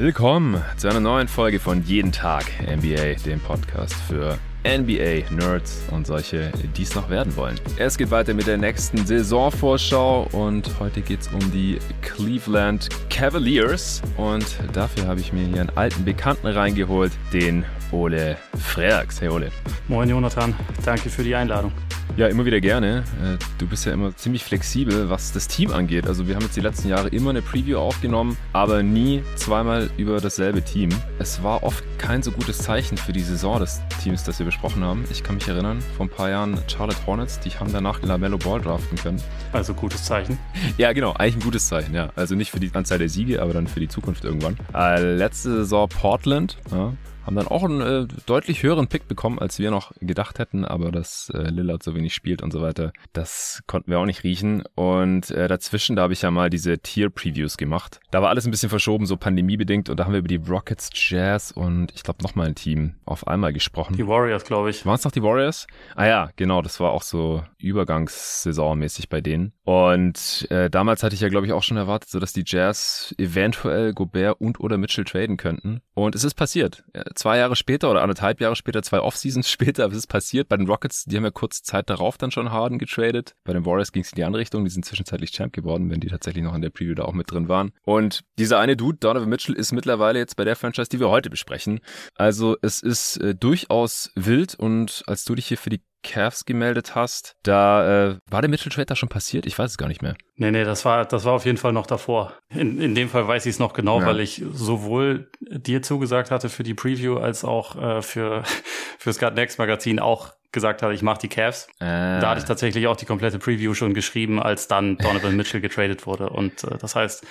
Willkommen zu einer neuen Folge von Jeden Tag NBA, dem Podcast für NBA-Nerds und solche, die es noch werden wollen. Es geht weiter mit der nächsten Saisonvorschau und heute geht es um die Cleveland Cavaliers und dafür habe ich mir hier einen alten Bekannten reingeholt, den Ole Freaks. Hey Ole. Moin Jonathan, danke für die Einladung. Ja, immer wieder gerne. Äh, du bist ja immer ziemlich flexibel, was das Team angeht. Also wir haben jetzt die letzten Jahre immer eine Preview aufgenommen, aber nie zweimal über dasselbe Team. Es war oft kein so gutes Zeichen für die Saison des Teams, das wir besprochen haben. Ich kann mich erinnern, vor ein paar Jahren Charlotte Hornets, die haben danach LaMelo Ball draften können. Also gutes Zeichen. Ja, genau, eigentlich ein gutes Zeichen, ja. Also nicht für die Anzahl der Siege, aber dann für die Zukunft irgendwann. Äh, letzte Saison Portland, ja, haben dann auch einen äh, deutlich höheren Pick bekommen, als wir noch gedacht hätten, aber dass äh, Lillard so wenig spielt und so weiter, das konnten wir auch nicht riechen. Und äh, dazwischen, da habe ich ja mal diese Tier-Previews gemacht. Da war alles ein bisschen verschoben, so pandemiebedingt, und da haben wir über die Rockets, Jazz und ich glaube nochmal ein Team auf einmal gesprochen. Die Warriors, glaube ich. Waren es noch die Warriors? Ah ja, genau, das war auch so Übergangssaisonmäßig bei denen. Und äh, damals hatte ich ja, glaube ich, auch schon erwartet, so dass die Jazz eventuell Gobert und oder Mitchell traden könnten. Und es ist passiert zwei Jahre später oder anderthalb Jahre später, zwei Offseasons später, was ist passiert? Bei den Rockets, die haben ja kurz Zeit darauf dann schon Harden getradet. Bei den Warriors ging es in die andere Richtung, die sind zwischenzeitlich Champ geworden, wenn die tatsächlich noch in der Preview da auch mit drin waren. Und dieser eine Dude, Donovan Mitchell, ist mittlerweile jetzt bei der Franchise, die wir heute besprechen. Also es ist äh, durchaus wild und als du dich hier für die Cavs gemeldet hast, da äh, war der Mitchell Trade da schon passiert? Ich weiß es gar nicht mehr. Nee, nee, das war, das war auf jeden Fall noch davor. In, in dem Fall weiß ich es noch genau, ja. weil ich sowohl dir zugesagt hatte für die Preview als auch äh, für fürs God Next Magazin auch gesagt hatte, ich mache die Cavs. Äh. Da hatte ich tatsächlich auch die komplette Preview schon geschrieben, als dann Donovan Mitchell getradet wurde. Und äh, das heißt,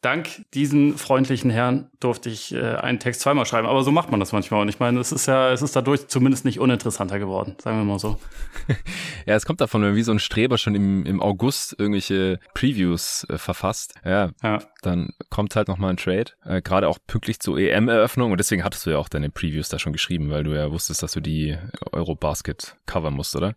dank diesen freundlichen Herrn durfte ich äh, einen Text zweimal schreiben. Aber so macht man das manchmal. Und ich meine, es ist ja, es ist dadurch zumindest nicht uninteressanter geworden, sagen wir mal so. ja, es kommt davon, wenn wie so ein Streber schon im, im August irgendwelche Previews äh, verfasst. Ja, ja, dann kommt halt nochmal ein Trade. Äh, Gerade auch pünktlich zur EM-Eröffnung. Und deswegen hattest du ja auch deine Previews da schon geschrieben, weil du ja wusstest, dass du die Eurobasket covern musst, oder?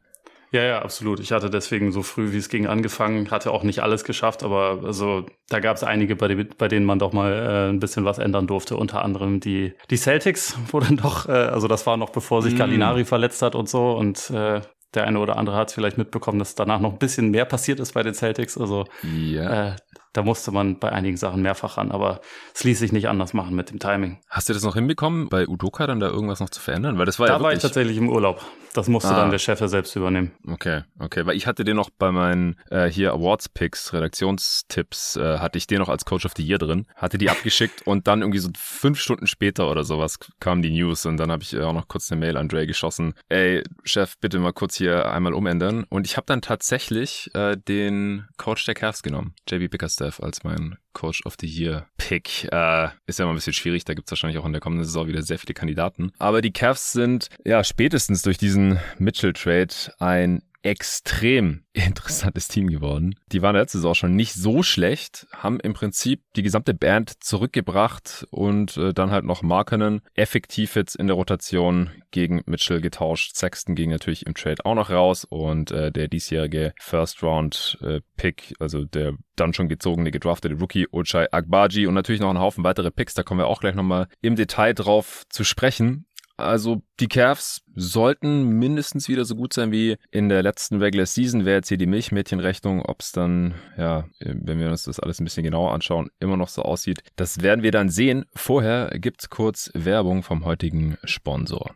Ja, ja, absolut. Ich hatte deswegen so früh wie es ging angefangen, hatte auch nicht alles geschafft, aber also da gab es einige, bei, die, bei denen man doch mal äh, ein bisschen was ändern durfte. Unter anderem die, die Celtics, wo dann doch, äh, also das war noch bevor sich mm. Gallinari verletzt hat und so und äh, der eine oder andere hat es vielleicht mitbekommen, dass danach noch ein bisschen mehr passiert ist bei den Celtics. Also ja. äh, da musste man bei einigen Sachen mehrfach ran, aber es ließ sich nicht anders machen mit dem Timing. Hast du das noch hinbekommen, bei Udoka dann da irgendwas noch zu verändern? Weil das war da ja war ich tatsächlich im Urlaub. Das musste ah. dann der Chef ja selbst übernehmen. Okay, okay. Weil ich hatte den noch bei meinen äh, hier Awards-Picks, Redaktionstipps, äh, hatte ich den noch als Coach of the Year drin, hatte die abgeschickt und dann irgendwie so fünf Stunden später oder sowas kam die News und dann habe ich auch noch kurz eine Mail an Dre geschossen. Ey, Chef, bitte mal kurz hier einmal umändern. Und ich habe dann tatsächlich äh, den Coach der Cavs genommen, JB Bickerstaff, als mein Coach of the Year Pick. Äh, ist ja mal ein bisschen schwierig, da gibt's wahrscheinlich auch in der kommenden Saison wieder sehr viele Kandidaten. Aber die Cavs sind ja spätestens durch diesen Mitchell-Trade ein extrem interessantes Team geworden. Die waren letzte Saison schon nicht so schlecht, haben im Prinzip die gesamte Band zurückgebracht und äh, dann halt noch Markenen effektiv jetzt in der Rotation gegen Mitchell getauscht. Sexton ging natürlich im Trade auch noch raus und äh, der diesjährige First Round äh, Pick, also der dann schon gezogene gedraftete Rookie Ochai Agbaji und natürlich noch ein Haufen weitere Picks, da kommen wir auch gleich nochmal im Detail drauf zu sprechen. Also die Cavs sollten mindestens wieder so gut sein wie in der letzten Regular Season. Wäre jetzt hier die Milchmädchenrechnung, ob es dann, ja, wenn wir uns das alles ein bisschen genauer anschauen, immer noch so aussieht. Das werden wir dann sehen. Vorher gibt's kurz Werbung vom heutigen Sponsor.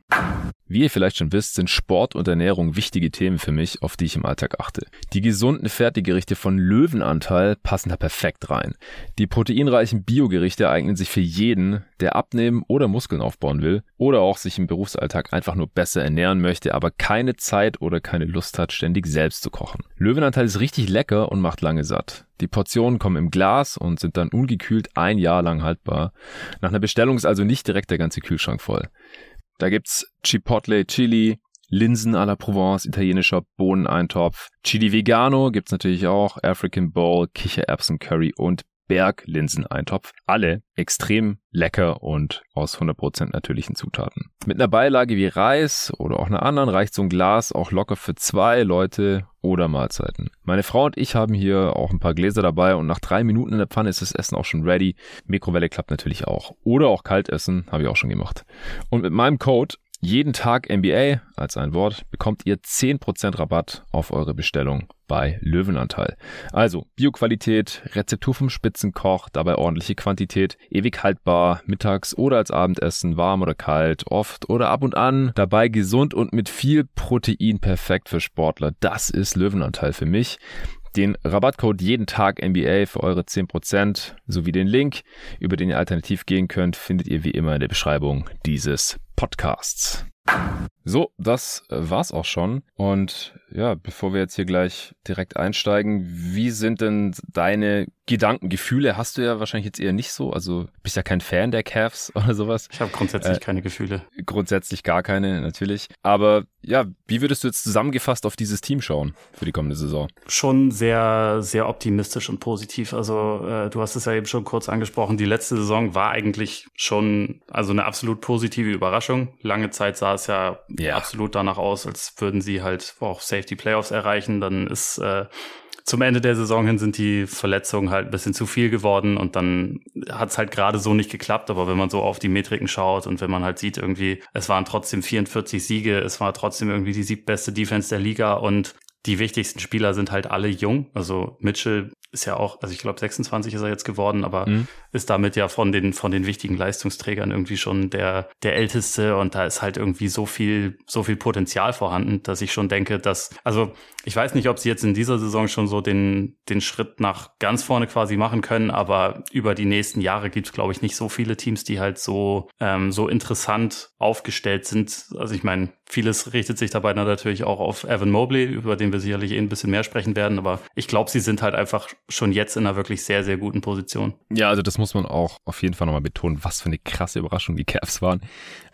Wie ihr vielleicht schon wisst, sind Sport und Ernährung wichtige Themen für mich, auf die ich im Alltag achte. Die gesunden Fertiggerichte von Löwenanteil passen da perfekt rein. Die proteinreichen Biogerichte eignen sich für jeden, der abnehmen oder Muskeln aufbauen will oder auch sich im Berufsalltag einfach nur besser ernähren möchte, aber keine Zeit oder keine Lust hat, ständig selbst zu kochen. Löwenanteil ist richtig lecker und macht lange satt. Die Portionen kommen im Glas und sind dann ungekühlt ein Jahr lang haltbar. Nach einer Bestellung ist also nicht direkt der ganze Kühlschrank voll. Da gibt's Chipotle Chili, Linsen à la Provence, italienischer Bohneneintopf. Chili Vegano gibt's natürlich auch, African Bowl, Kichererbsen Curry und Berglinseneintopf. Alle extrem lecker und aus 100% natürlichen Zutaten. Mit einer Beilage wie Reis oder auch einer anderen reicht so ein Glas auch locker für zwei Leute oder Mahlzeiten. Meine Frau und ich haben hier auch ein paar Gläser dabei und nach drei Minuten in der Pfanne ist das Essen auch schon ready. Mikrowelle klappt natürlich auch. Oder auch kalt essen, habe ich auch schon gemacht. Und mit meinem Code jeden Tag NBA als ein Wort bekommt ihr 10% Rabatt auf eure Bestellung bei Löwenanteil. Also Bioqualität, Rezeptur vom Spitzenkoch, dabei ordentliche Quantität, ewig haltbar, mittags oder als Abendessen, warm oder kalt, oft oder ab und an, dabei gesund und mit viel Protein perfekt für Sportler. Das ist Löwenanteil für mich. Den Rabattcode jeden Tag NBA für eure 10% sowie den Link, über den ihr alternativ gehen könnt, findet ihr wie immer in der Beschreibung dieses Podcasts. So, das äh, war's auch schon. Und ja, bevor wir jetzt hier gleich direkt einsteigen, wie sind denn deine Gedanken, Gefühle hast du ja wahrscheinlich jetzt eher nicht so. Also bist ja kein Fan der Cavs oder sowas. Ich habe grundsätzlich äh, keine Gefühle. Grundsätzlich gar keine, natürlich. Aber ja, wie würdest du jetzt zusammengefasst auf dieses Team schauen für die kommende Saison? Schon sehr, sehr optimistisch und positiv. Also äh, du hast es ja eben schon kurz angesprochen. Die letzte Saison war eigentlich schon also eine absolut positive Überraschung. Lange Zeit sah es ja, ja. absolut danach aus, als würden sie halt auch Safety Playoffs erreichen. Dann ist äh, zum Ende der Saison hin sind die Verletzungen halt ein bisschen zu viel geworden und dann hat es halt gerade so nicht geklappt. Aber wenn man so auf die Metriken schaut und wenn man halt sieht, irgendwie, es waren trotzdem 44 Siege, es war trotzdem irgendwie die siebbeste Defense der Liga und die wichtigsten Spieler sind halt alle jung. Also Mitchell ist ja auch, also ich glaube 26 ist er jetzt geworden, aber mhm. ist damit ja von den von den wichtigen Leistungsträgern irgendwie schon der der älteste und da ist halt irgendwie so viel so viel Potenzial vorhanden, dass ich schon denke, dass also ich weiß nicht, ob sie jetzt in dieser Saison schon so den den Schritt nach ganz vorne quasi machen können, aber über die nächsten Jahre gibt es glaube ich nicht so viele Teams, die halt so ähm, so interessant aufgestellt sind. Also ich meine, vieles richtet sich dabei natürlich auch auf Evan Mobley, über den wir sicherlich eh ein bisschen mehr sprechen werden, aber ich glaube, sie sind halt einfach schon jetzt in einer wirklich sehr, sehr guten Position. Ja, also das muss man auch auf jeden Fall nochmal betonen, was für eine krasse Überraschung die Cavs waren.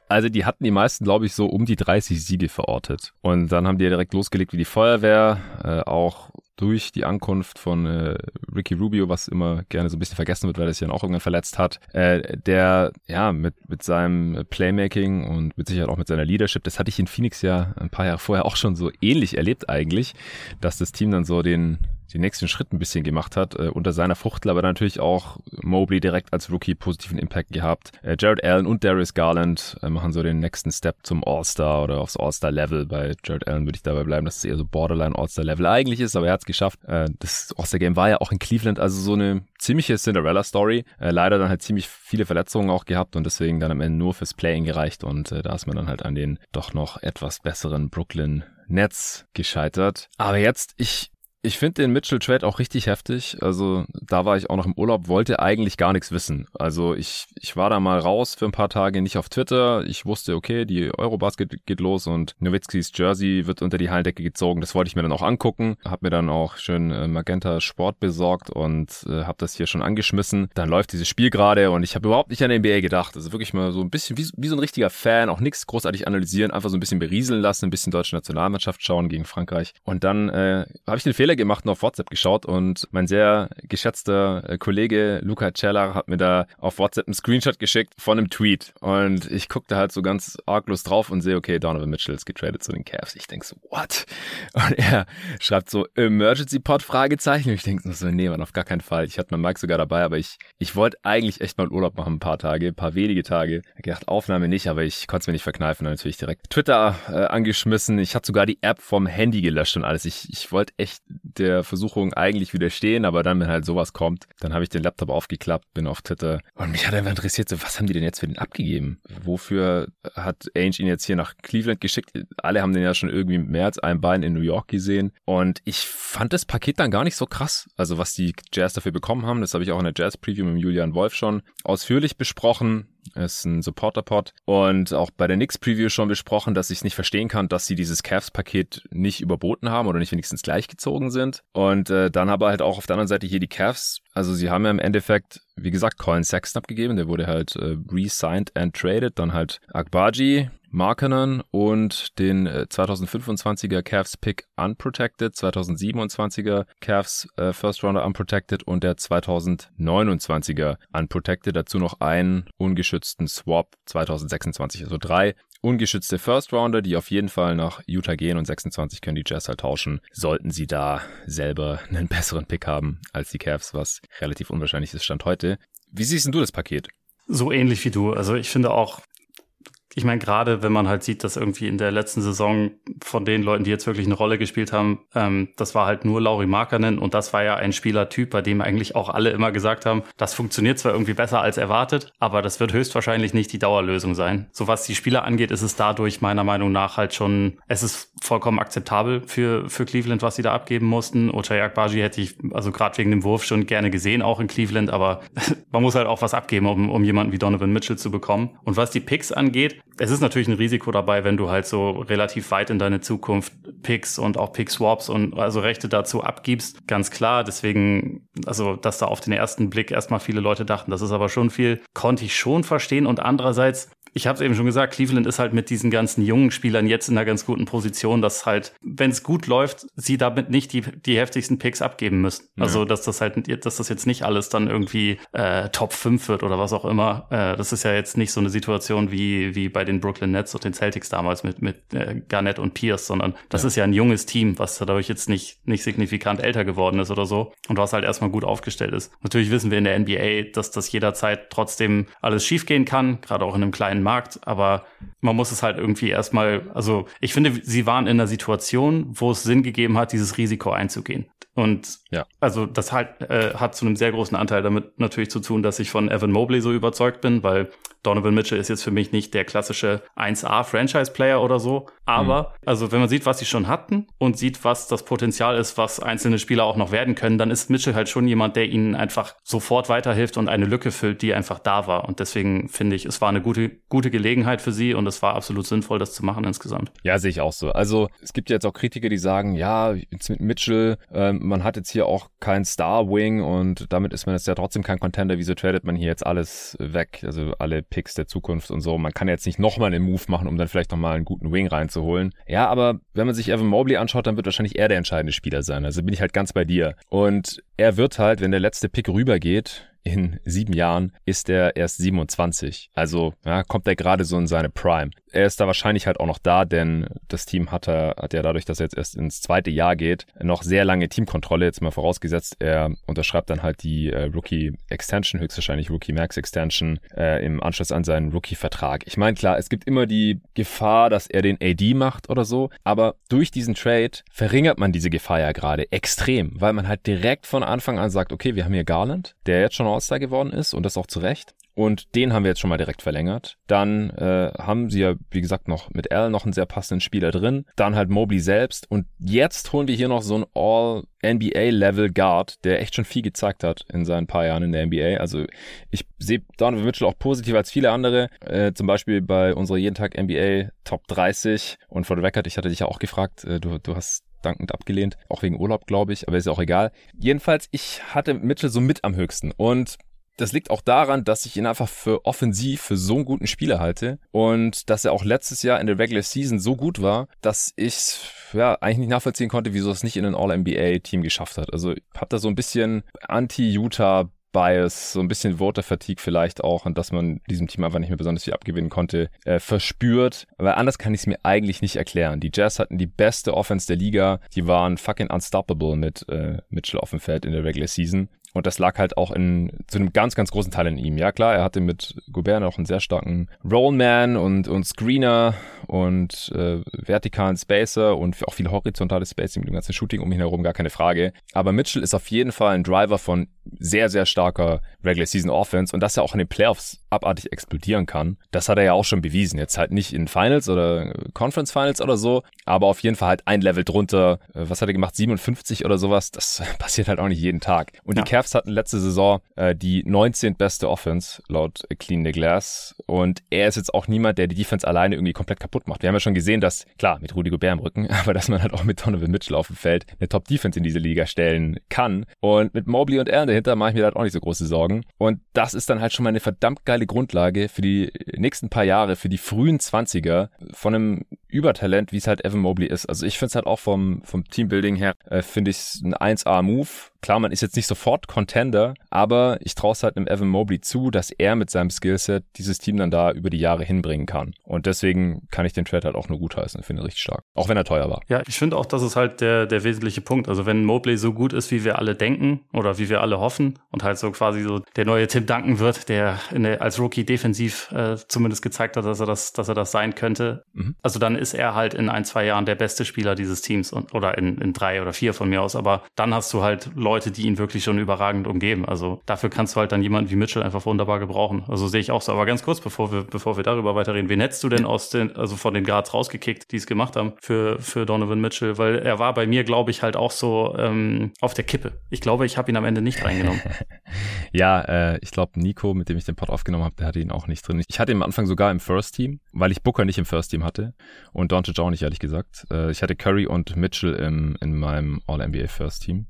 Also die hatten die meisten, glaube ich, so um die 30 Siege verortet. Und dann haben die ja direkt losgelegt wie die Feuerwehr, äh, auch durch die Ankunft von äh, Ricky Rubio, was immer gerne so ein bisschen vergessen wird, weil er sich dann auch irgendwann verletzt hat, äh, der ja mit, mit seinem Playmaking und mit Sicherheit auch mit seiner Leadership, das hatte ich in Phoenix ja ein paar Jahre vorher auch schon so ähnlich erlebt eigentlich, dass das Team dann so den den nächsten Schritt ein bisschen gemacht hat. Äh, unter seiner Fuchtel aber natürlich auch Mobley direkt als Rookie positiven Impact gehabt. Äh, Jared Allen und Darius Garland äh, machen so den nächsten Step zum All-Star oder aufs All-Star-Level. Bei Jared Allen würde ich dabei bleiben, dass es eher so Borderline All-Star-Level eigentlich ist, aber er hat es geschafft. Äh, das All-Star-Game war ja auch in Cleveland, also so eine ziemliche Cinderella-Story. Äh, leider dann halt ziemlich viele Verletzungen auch gehabt und deswegen dann am Ende nur fürs Playing gereicht und äh, da ist man dann halt an den doch noch etwas besseren Brooklyn Nets gescheitert. Aber jetzt, ich ich finde den Mitchell Trade auch richtig heftig. Also da war ich auch noch im Urlaub, wollte eigentlich gar nichts wissen. Also ich, ich war da mal raus für ein paar Tage, nicht auf Twitter. Ich wusste, okay, die Eurobasket geht los und Nowitzkis Jersey wird unter die Hallendecke gezogen. Das wollte ich mir dann auch angucken. Hab mir dann auch schön äh, Magenta Sport besorgt und äh, habe das hier schon angeschmissen. Dann läuft dieses Spiel gerade und ich habe überhaupt nicht an den NBA gedacht. Also wirklich mal so ein bisschen wie, wie so ein richtiger Fan, auch nichts großartig analysieren, einfach so ein bisschen berieseln lassen, ein bisschen deutsche Nationalmannschaft schauen gegen Frankreich. Und dann äh, habe ich den Fehler Fehler gemacht und auf WhatsApp geschaut und mein sehr geschätzter äh, Kollege Luca Cella hat mir da auf WhatsApp einen Screenshot geschickt von einem Tweet und ich guckte halt so ganz arglos drauf und sehe, okay, Donovan Mitchell ist getradet zu den Cavs. Ich denk so, what? Und er schreibt so Emergency Pod Fragezeichen und ich denk so, nee, man, auf gar keinen Fall. Ich hatte meinen Mike sogar dabei, aber ich, ich wollte eigentlich echt mal Urlaub machen, ein paar Tage, ein paar wenige Tage. Ich gedacht, Aufnahme nicht, aber ich konnte es mir nicht verkneifen. Dann natürlich direkt Twitter äh, angeschmissen. Ich hatte sogar die App vom Handy gelöscht und alles. Ich, ich wollte echt der Versuchung eigentlich widerstehen, aber dann, wenn halt sowas kommt, dann habe ich den Laptop aufgeklappt, bin auf Twitter und mich hat einfach interessiert, so, was haben die denn jetzt für den abgegeben? Wofür hat Ainge ihn jetzt hier nach Cleveland geschickt? Alle haben den ja schon irgendwie mehr als ein Bein in New York gesehen und ich fand das Paket dann gar nicht so krass. Also was die Jazz dafür bekommen haben, das habe ich auch in der Jazz-Preview mit Julian Wolf schon ausführlich besprochen ist ein Supporter-Pod und auch bei der Knicks-Preview schon besprochen, dass ich nicht verstehen kann, dass sie dieses Cavs-Paket nicht überboten haben oder nicht wenigstens gleichgezogen sind. Und äh, dann aber halt auch auf der anderen Seite hier die Cavs. Also sie haben ja im Endeffekt, wie gesagt, Colin Sexton abgegeben, der wurde halt äh, re-signed and traded. Dann halt Akbaji, Markkanen und den 2025er äh, Cavs Pick Unprotected, 2027er Cavs äh, First Rounder Unprotected und der 2029er Unprotected. Dazu noch einen ungeschützten Swap 2026. Also drei ungeschützte First Rounder, die auf jeden Fall nach Utah gehen und 26 können die Jazz halt tauschen, sollten sie da selber einen besseren Pick haben als die Cavs, was relativ unwahrscheinlich ist Stand heute. Wie siehst denn du das Paket? So ähnlich wie du. Also ich finde auch, ich meine, gerade wenn man halt sieht, dass irgendwie in der letzten Saison von den Leuten, die jetzt wirklich eine Rolle gespielt haben, ähm, das war halt nur Lauri Markkanen und das war ja ein Spielertyp, bei dem eigentlich auch alle immer gesagt haben, das funktioniert zwar irgendwie besser als erwartet, aber das wird höchstwahrscheinlich nicht die Dauerlösung sein. So was die Spieler angeht, ist es dadurch meiner Meinung nach halt schon, es ist vollkommen akzeptabel für, für Cleveland, was sie da abgeben mussten. Ochai Akbaji hätte ich, also gerade wegen dem Wurf schon gerne gesehen, auch in Cleveland, aber man muss halt auch was abgeben, um, um jemanden wie Donovan Mitchell zu bekommen. Und was die Picks angeht, es ist natürlich ein Risiko dabei, wenn du halt so relativ weit in deine Zukunft Picks und auch Pick-Swaps und also Rechte dazu abgibst. Ganz klar. Deswegen, also, dass da auf den ersten Blick erstmal viele Leute dachten, das ist aber schon viel, konnte ich schon verstehen. Und andererseits, ich habe es eben schon gesagt, Cleveland ist halt mit diesen ganzen jungen Spielern jetzt in einer ganz guten Position, dass halt, wenn es gut läuft, sie damit nicht die, die heftigsten Picks abgeben müssen. Ja. Also, dass das halt, dass das jetzt nicht alles dann irgendwie äh, Top 5 wird oder was auch immer. Äh, das ist ja jetzt nicht so eine Situation wie, wie bei den Brooklyn Nets und den Celtics damals mit, mit äh, Garnett und Pierce, sondern das ja. ist ja ein junges Team, was dadurch jetzt nicht, nicht signifikant älter geworden ist oder so und was halt erstmal gut aufgestellt ist. Natürlich wissen wir in der NBA, dass das jederzeit trotzdem alles schiefgehen kann, gerade auch in einem kleinen Markt, aber man muss es halt irgendwie erstmal, also ich finde, sie waren in einer Situation, wo es Sinn gegeben hat, dieses Risiko einzugehen. Und ja. also das halt, äh, hat zu einem sehr großen Anteil damit natürlich zu tun, dass ich von Evan Mobley so überzeugt bin, weil Donovan Mitchell ist jetzt für mich nicht der klassische 1A-Franchise-Player oder so. Aber, mhm. also wenn man sieht, was sie schon hatten und sieht, was das Potenzial ist, was einzelne Spieler auch noch werden können, dann ist Mitchell halt schon jemand, der ihnen einfach sofort weiterhilft und eine Lücke füllt, die einfach da war. Und deswegen finde ich, es war eine gute, gute Gelegenheit für sie und es war absolut sinnvoll, das zu machen insgesamt. Ja, sehe ich auch so. Also es gibt jetzt auch Kritiker, die sagen, ja, jetzt mit Mitchell, äh, man hat jetzt hier auch keinen Star-Wing und damit ist man jetzt ja trotzdem kein Contender. Wieso tradet man hier jetzt alles weg? Also alle Picks der Zukunft und so. Man kann jetzt nicht nochmal einen Move machen, um dann vielleicht nochmal einen guten Wing reinzuholen. Ja, aber wenn man sich Evan Mobley anschaut, dann wird wahrscheinlich er der entscheidende Spieler sein. Also bin ich halt ganz bei dir. Und er wird halt, wenn der letzte Pick rübergeht, in sieben Jahren ist er erst 27. Also ja, kommt er gerade so in seine Prime. Er ist da wahrscheinlich halt auch noch da, denn das Team hat, er, hat ja dadurch, dass er jetzt erst ins zweite Jahr geht, noch sehr lange Teamkontrolle. Jetzt mal vorausgesetzt, er unterschreibt dann halt die äh, Rookie Extension, höchstwahrscheinlich Rookie Max Extension äh, im Anschluss an seinen Rookie-Vertrag. Ich meine, klar, es gibt immer die Gefahr, dass er den AD macht oder so, aber durch diesen Trade verringert man diese Gefahr ja gerade extrem, weil man halt direkt von Anfang an sagt, okay, wir haben hier Garland, der jetzt schon All-Star geworden ist und das auch zu Recht. Und den haben wir jetzt schon mal direkt verlängert. Dann äh, haben sie ja, wie gesagt, noch mit Al noch einen sehr passenden Spieler drin. Dann halt Mobley selbst. Und jetzt holen wir hier noch so einen All-NBA-Level Guard, der echt schon viel gezeigt hat in seinen paar Jahren in der NBA. Also ich sehe Donovan Mitchell auch positiv als viele andere. Äh, zum Beispiel bei unserer jeden Tag NBA Top 30. Und for the record, ich hatte dich ja auch gefragt, äh, du, du hast dankend abgelehnt, auch wegen Urlaub, glaube ich, aber ist auch egal. Jedenfalls, ich hatte Mitchell so mit am höchsten und das liegt auch daran, dass ich ihn einfach für offensiv für so einen guten Spieler halte und dass er auch letztes Jahr in der Regular Season so gut war, dass ich ja eigentlich nicht nachvollziehen konnte, wieso es nicht in ein All-NBA-Team geschafft hat. Also habe da so ein bisschen Anti-Utah Bias, so ein bisschen Voter Fatigue vielleicht auch und dass man diesem Team einfach nicht mehr besonders viel abgewinnen konnte, äh, verspürt. Aber anders kann ich es mir eigentlich nicht erklären. Die Jazz hatten die beste Offense der Liga. Die waren fucking unstoppable mit äh, Mitchell auf dem Feld in der Regular Season. Und das lag halt auch in, zu einem ganz, ganz großen Teil in ihm. Ja, klar, er hatte mit Gobert auch einen sehr starken Rollman und, und Screener und äh, vertikalen Spacer und auch viel horizontales Spacing mit dem ganzen Shooting um ihn herum, gar keine Frage. Aber Mitchell ist auf jeden Fall ein Driver von sehr, sehr starker Regular Season Offense und dass er auch in den Playoffs abartig explodieren kann, das hat er ja auch schon bewiesen. Jetzt halt nicht in Finals oder Conference Finals oder so, aber auf jeden Fall halt ein Level drunter. Äh, was hat er gemacht? 57 oder sowas? Das passiert halt auch nicht jeden Tag. Und ja. die Cavs hatten letzte Saison äh, die 19. beste Offense laut Clean the Glass und er ist jetzt auch niemand, der die Defense alleine irgendwie komplett kaputt macht. Wir haben ja schon gesehen, dass, klar, mit Rudy Gobert im Rücken, aber dass man halt auch mit Donovan Mitchell auf dem Feld eine Top-Defense in diese Liga stellen kann. Und mit Mobley und Allen dahinter mache ich mir halt auch nicht so große Sorgen. Und das ist dann halt schon mal eine verdammt geile Grundlage für die nächsten paar Jahre, für die frühen 20er von einem Übertalent, wie es halt Evan Mobley ist. Also ich finde es halt auch vom, vom Teambuilding her, äh, finde ich es ein 1A-Move. Klar, man ist jetzt nicht sofort Contender, aber ich traue es halt einem Evan Mobley zu, dass er mit seinem Skillset dieses Team dann da über die Jahre hinbringen kann. Und deswegen kann ich den Trade halt auch nur gutheißen. Ich finde ihn richtig stark. Auch wenn er teuer war. Ja, ich finde auch, das ist halt der, der wesentliche Punkt. Also wenn Mobley so gut ist, wie wir alle denken oder wie wir alle hoffen und halt so quasi so der neue Tim Duncan wird, der, der als Rookie defensiv äh, zumindest gezeigt hat, dass er das, dass er das sein könnte. Mhm. Also dann ist er halt in ein, zwei Jahren der beste Spieler dieses Teams und, oder in, in drei oder vier von mir aus. Aber dann hast du halt Leute, die ihn wirklich schon überragend umgeben. Also dafür kannst du halt dann jemanden wie Mitchell einfach wunderbar gebrauchen. Also sehe ich auch so. Aber ganz kurz, bevor wir, bevor wir darüber weiterreden, wen hättest du denn aus den, also von den Guards rausgekickt, die es gemacht haben für, für Donovan Mitchell? Weil er war bei mir, glaube ich, halt auch so ähm, auf der Kippe. Ich glaube, ich habe ihn am Ende nicht reingenommen. ja, äh, ich glaube, Nico, mit dem ich den Pod aufgenommen habe, der hatte ihn auch nicht drin. Ich hatte ihn am Anfang sogar im First Team, weil ich Booker nicht im First Team hatte und Doncic auch nicht, ehrlich gesagt. Äh, ich hatte Curry und Mitchell im, in meinem All-NBA First Team.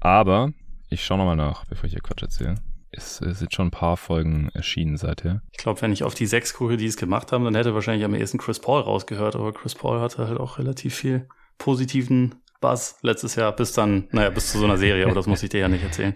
Aber ich schaue nochmal nach, bevor ich hier Quatsch erzähle. Es, es sind schon ein paar Folgen erschienen seither. Ich glaube, wenn ich auf die sechs gucke, die es gemacht haben, dann hätte wahrscheinlich am ehesten Chris Paul rausgehört. Aber Chris Paul hatte halt auch relativ viel positiven Buzz letztes Jahr, bis dann, naja, bis zu so einer Serie, aber das muss ich dir ja nicht erzählen.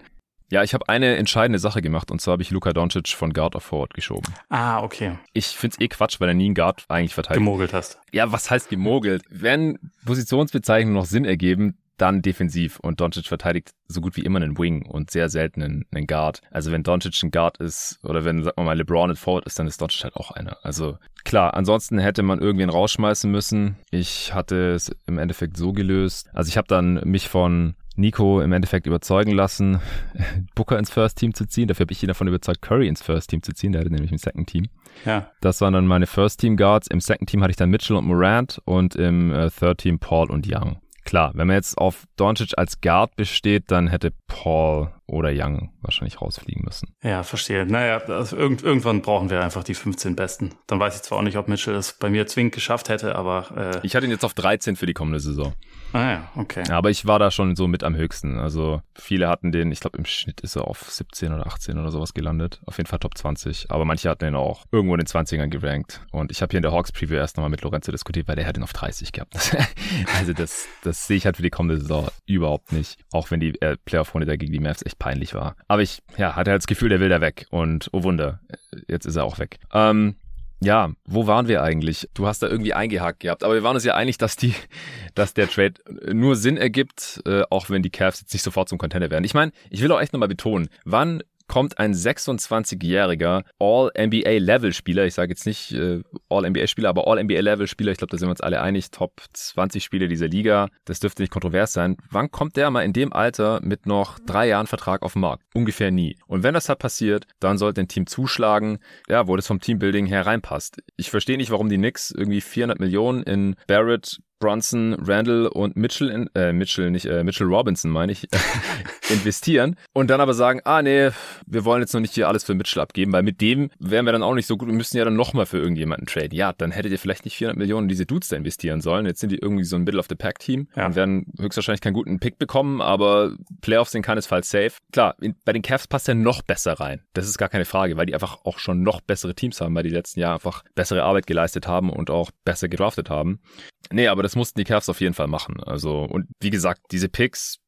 Ja, ich habe eine entscheidende Sache gemacht und zwar habe ich Luka Doncic von Guard auf Forward geschoben. Ah, okay. Ich find's eh Quatsch, weil er nie einen Guard eigentlich verteidigt. Gemogelt hast. Ja, was heißt gemogelt? Wenn Positionsbezeichnungen noch Sinn ergeben, dann defensiv und Doncic verteidigt so gut wie immer einen Wing und sehr selten einen, einen Guard. Also wenn Doncic ein Guard ist oder wenn, sagen wir mal, LeBron ein Forward ist, dann ist Doncic halt auch einer. Also klar, ansonsten hätte man irgendwen rausschmeißen müssen. Ich hatte es im Endeffekt so gelöst. Also ich habe dann mich von Nico im Endeffekt überzeugen lassen, Booker ins First Team zu ziehen. Dafür habe ich ihn davon überzeugt, Curry ins First Team zu ziehen. Der hatte nämlich ein Second Team. Ja. Das waren dann meine First Team Guards. Im Second Team hatte ich dann Mitchell und Morant und im äh, Third Team Paul und Young. Klar, wenn man jetzt auf Doncic als Guard besteht, dann hätte Paul oder Young wahrscheinlich rausfliegen müssen. Ja, verstehe. Naja, also irgend, irgendwann brauchen wir einfach die 15 Besten. Dann weiß ich zwar auch nicht, ob Mitchell es bei mir zwingend geschafft hätte, aber. Äh ich hatte ihn jetzt auf 13 für die kommende Saison. Ah ja, okay. Aber ich war da schon so mit am höchsten. Also viele hatten den, ich glaube im Schnitt ist er auf 17 oder 18 oder sowas gelandet. Auf jeden Fall Top 20. Aber manche hatten den auch irgendwo in den 20ern gerankt. Und ich habe hier in der Hawks Preview erst nochmal mit Lorenzo diskutiert, weil der hat ihn auf 30 gehabt. also das, das sehe ich halt für die kommende Saison überhaupt nicht. Auch wenn die äh, Playoff-Runde da gegen die Mavs echt peinlich war. Aber ich, ja, hatte halt das Gefühl, der will da weg. Und oh Wunder, jetzt ist er auch weg. Ähm, ja, wo waren wir eigentlich? Du hast da irgendwie eingehakt gehabt, aber wir waren uns ja einig, dass die, dass der Trade nur Sinn ergibt, äh, auch wenn die Cavs jetzt nicht sofort zum Contender werden. Ich meine, ich will auch echt nochmal betonen, wann kommt ein 26-jähriger All-NBA-Level-Spieler, ich sage jetzt nicht äh, All-NBA-Spieler, aber All-NBA-Level-Spieler, ich glaube, da sind wir uns alle einig, Top 20 Spiele dieser Liga, das dürfte nicht kontrovers sein. Wann kommt der mal in dem Alter mit noch drei Jahren Vertrag auf den Markt? Ungefähr nie. Und wenn das halt passiert, dann sollte ein Team zuschlagen, ja, wo das vom Teambuilding her reinpasst. Ich verstehe nicht, warum die Knicks irgendwie 400 Millionen in Barrett, Brunson, Randall und Mitchell, in, äh, Mitchell, nicht, äh, Mitchell Robinson, meine ich, investieren und dann aber sagen, ah nee, wir wollen jetzt noch nicht hier alles für Mitchell abgeben, weil mit dem wären wir dann auch nicht so gut, wir müssen ja dann nochmal für irgendjemanden traden. Ja, dann hättet ihr vielleicht nicht 400 Millionen in diese Dudes da investieren sollen. Jetzt sind die irgendwie so ein Middle-of-the-Pack-Team ja. und werden höchstwahrscheinlich keinen guten Pick bekommen, aber Playoffs sind keinesfalls safe. Klar, in, bei den Cavs passt er noch besser rein. Das ist gar keine Frage, weil die einfach auch schon noch bessere Teams haben, weil die letzten Jahre einfach bessere Arbeit geleistet haben und auch besser gedraftet haben. Nee, aber das mussten die Cavs auf jeden Fall machen. Also, und wie gesagt, diese Picks,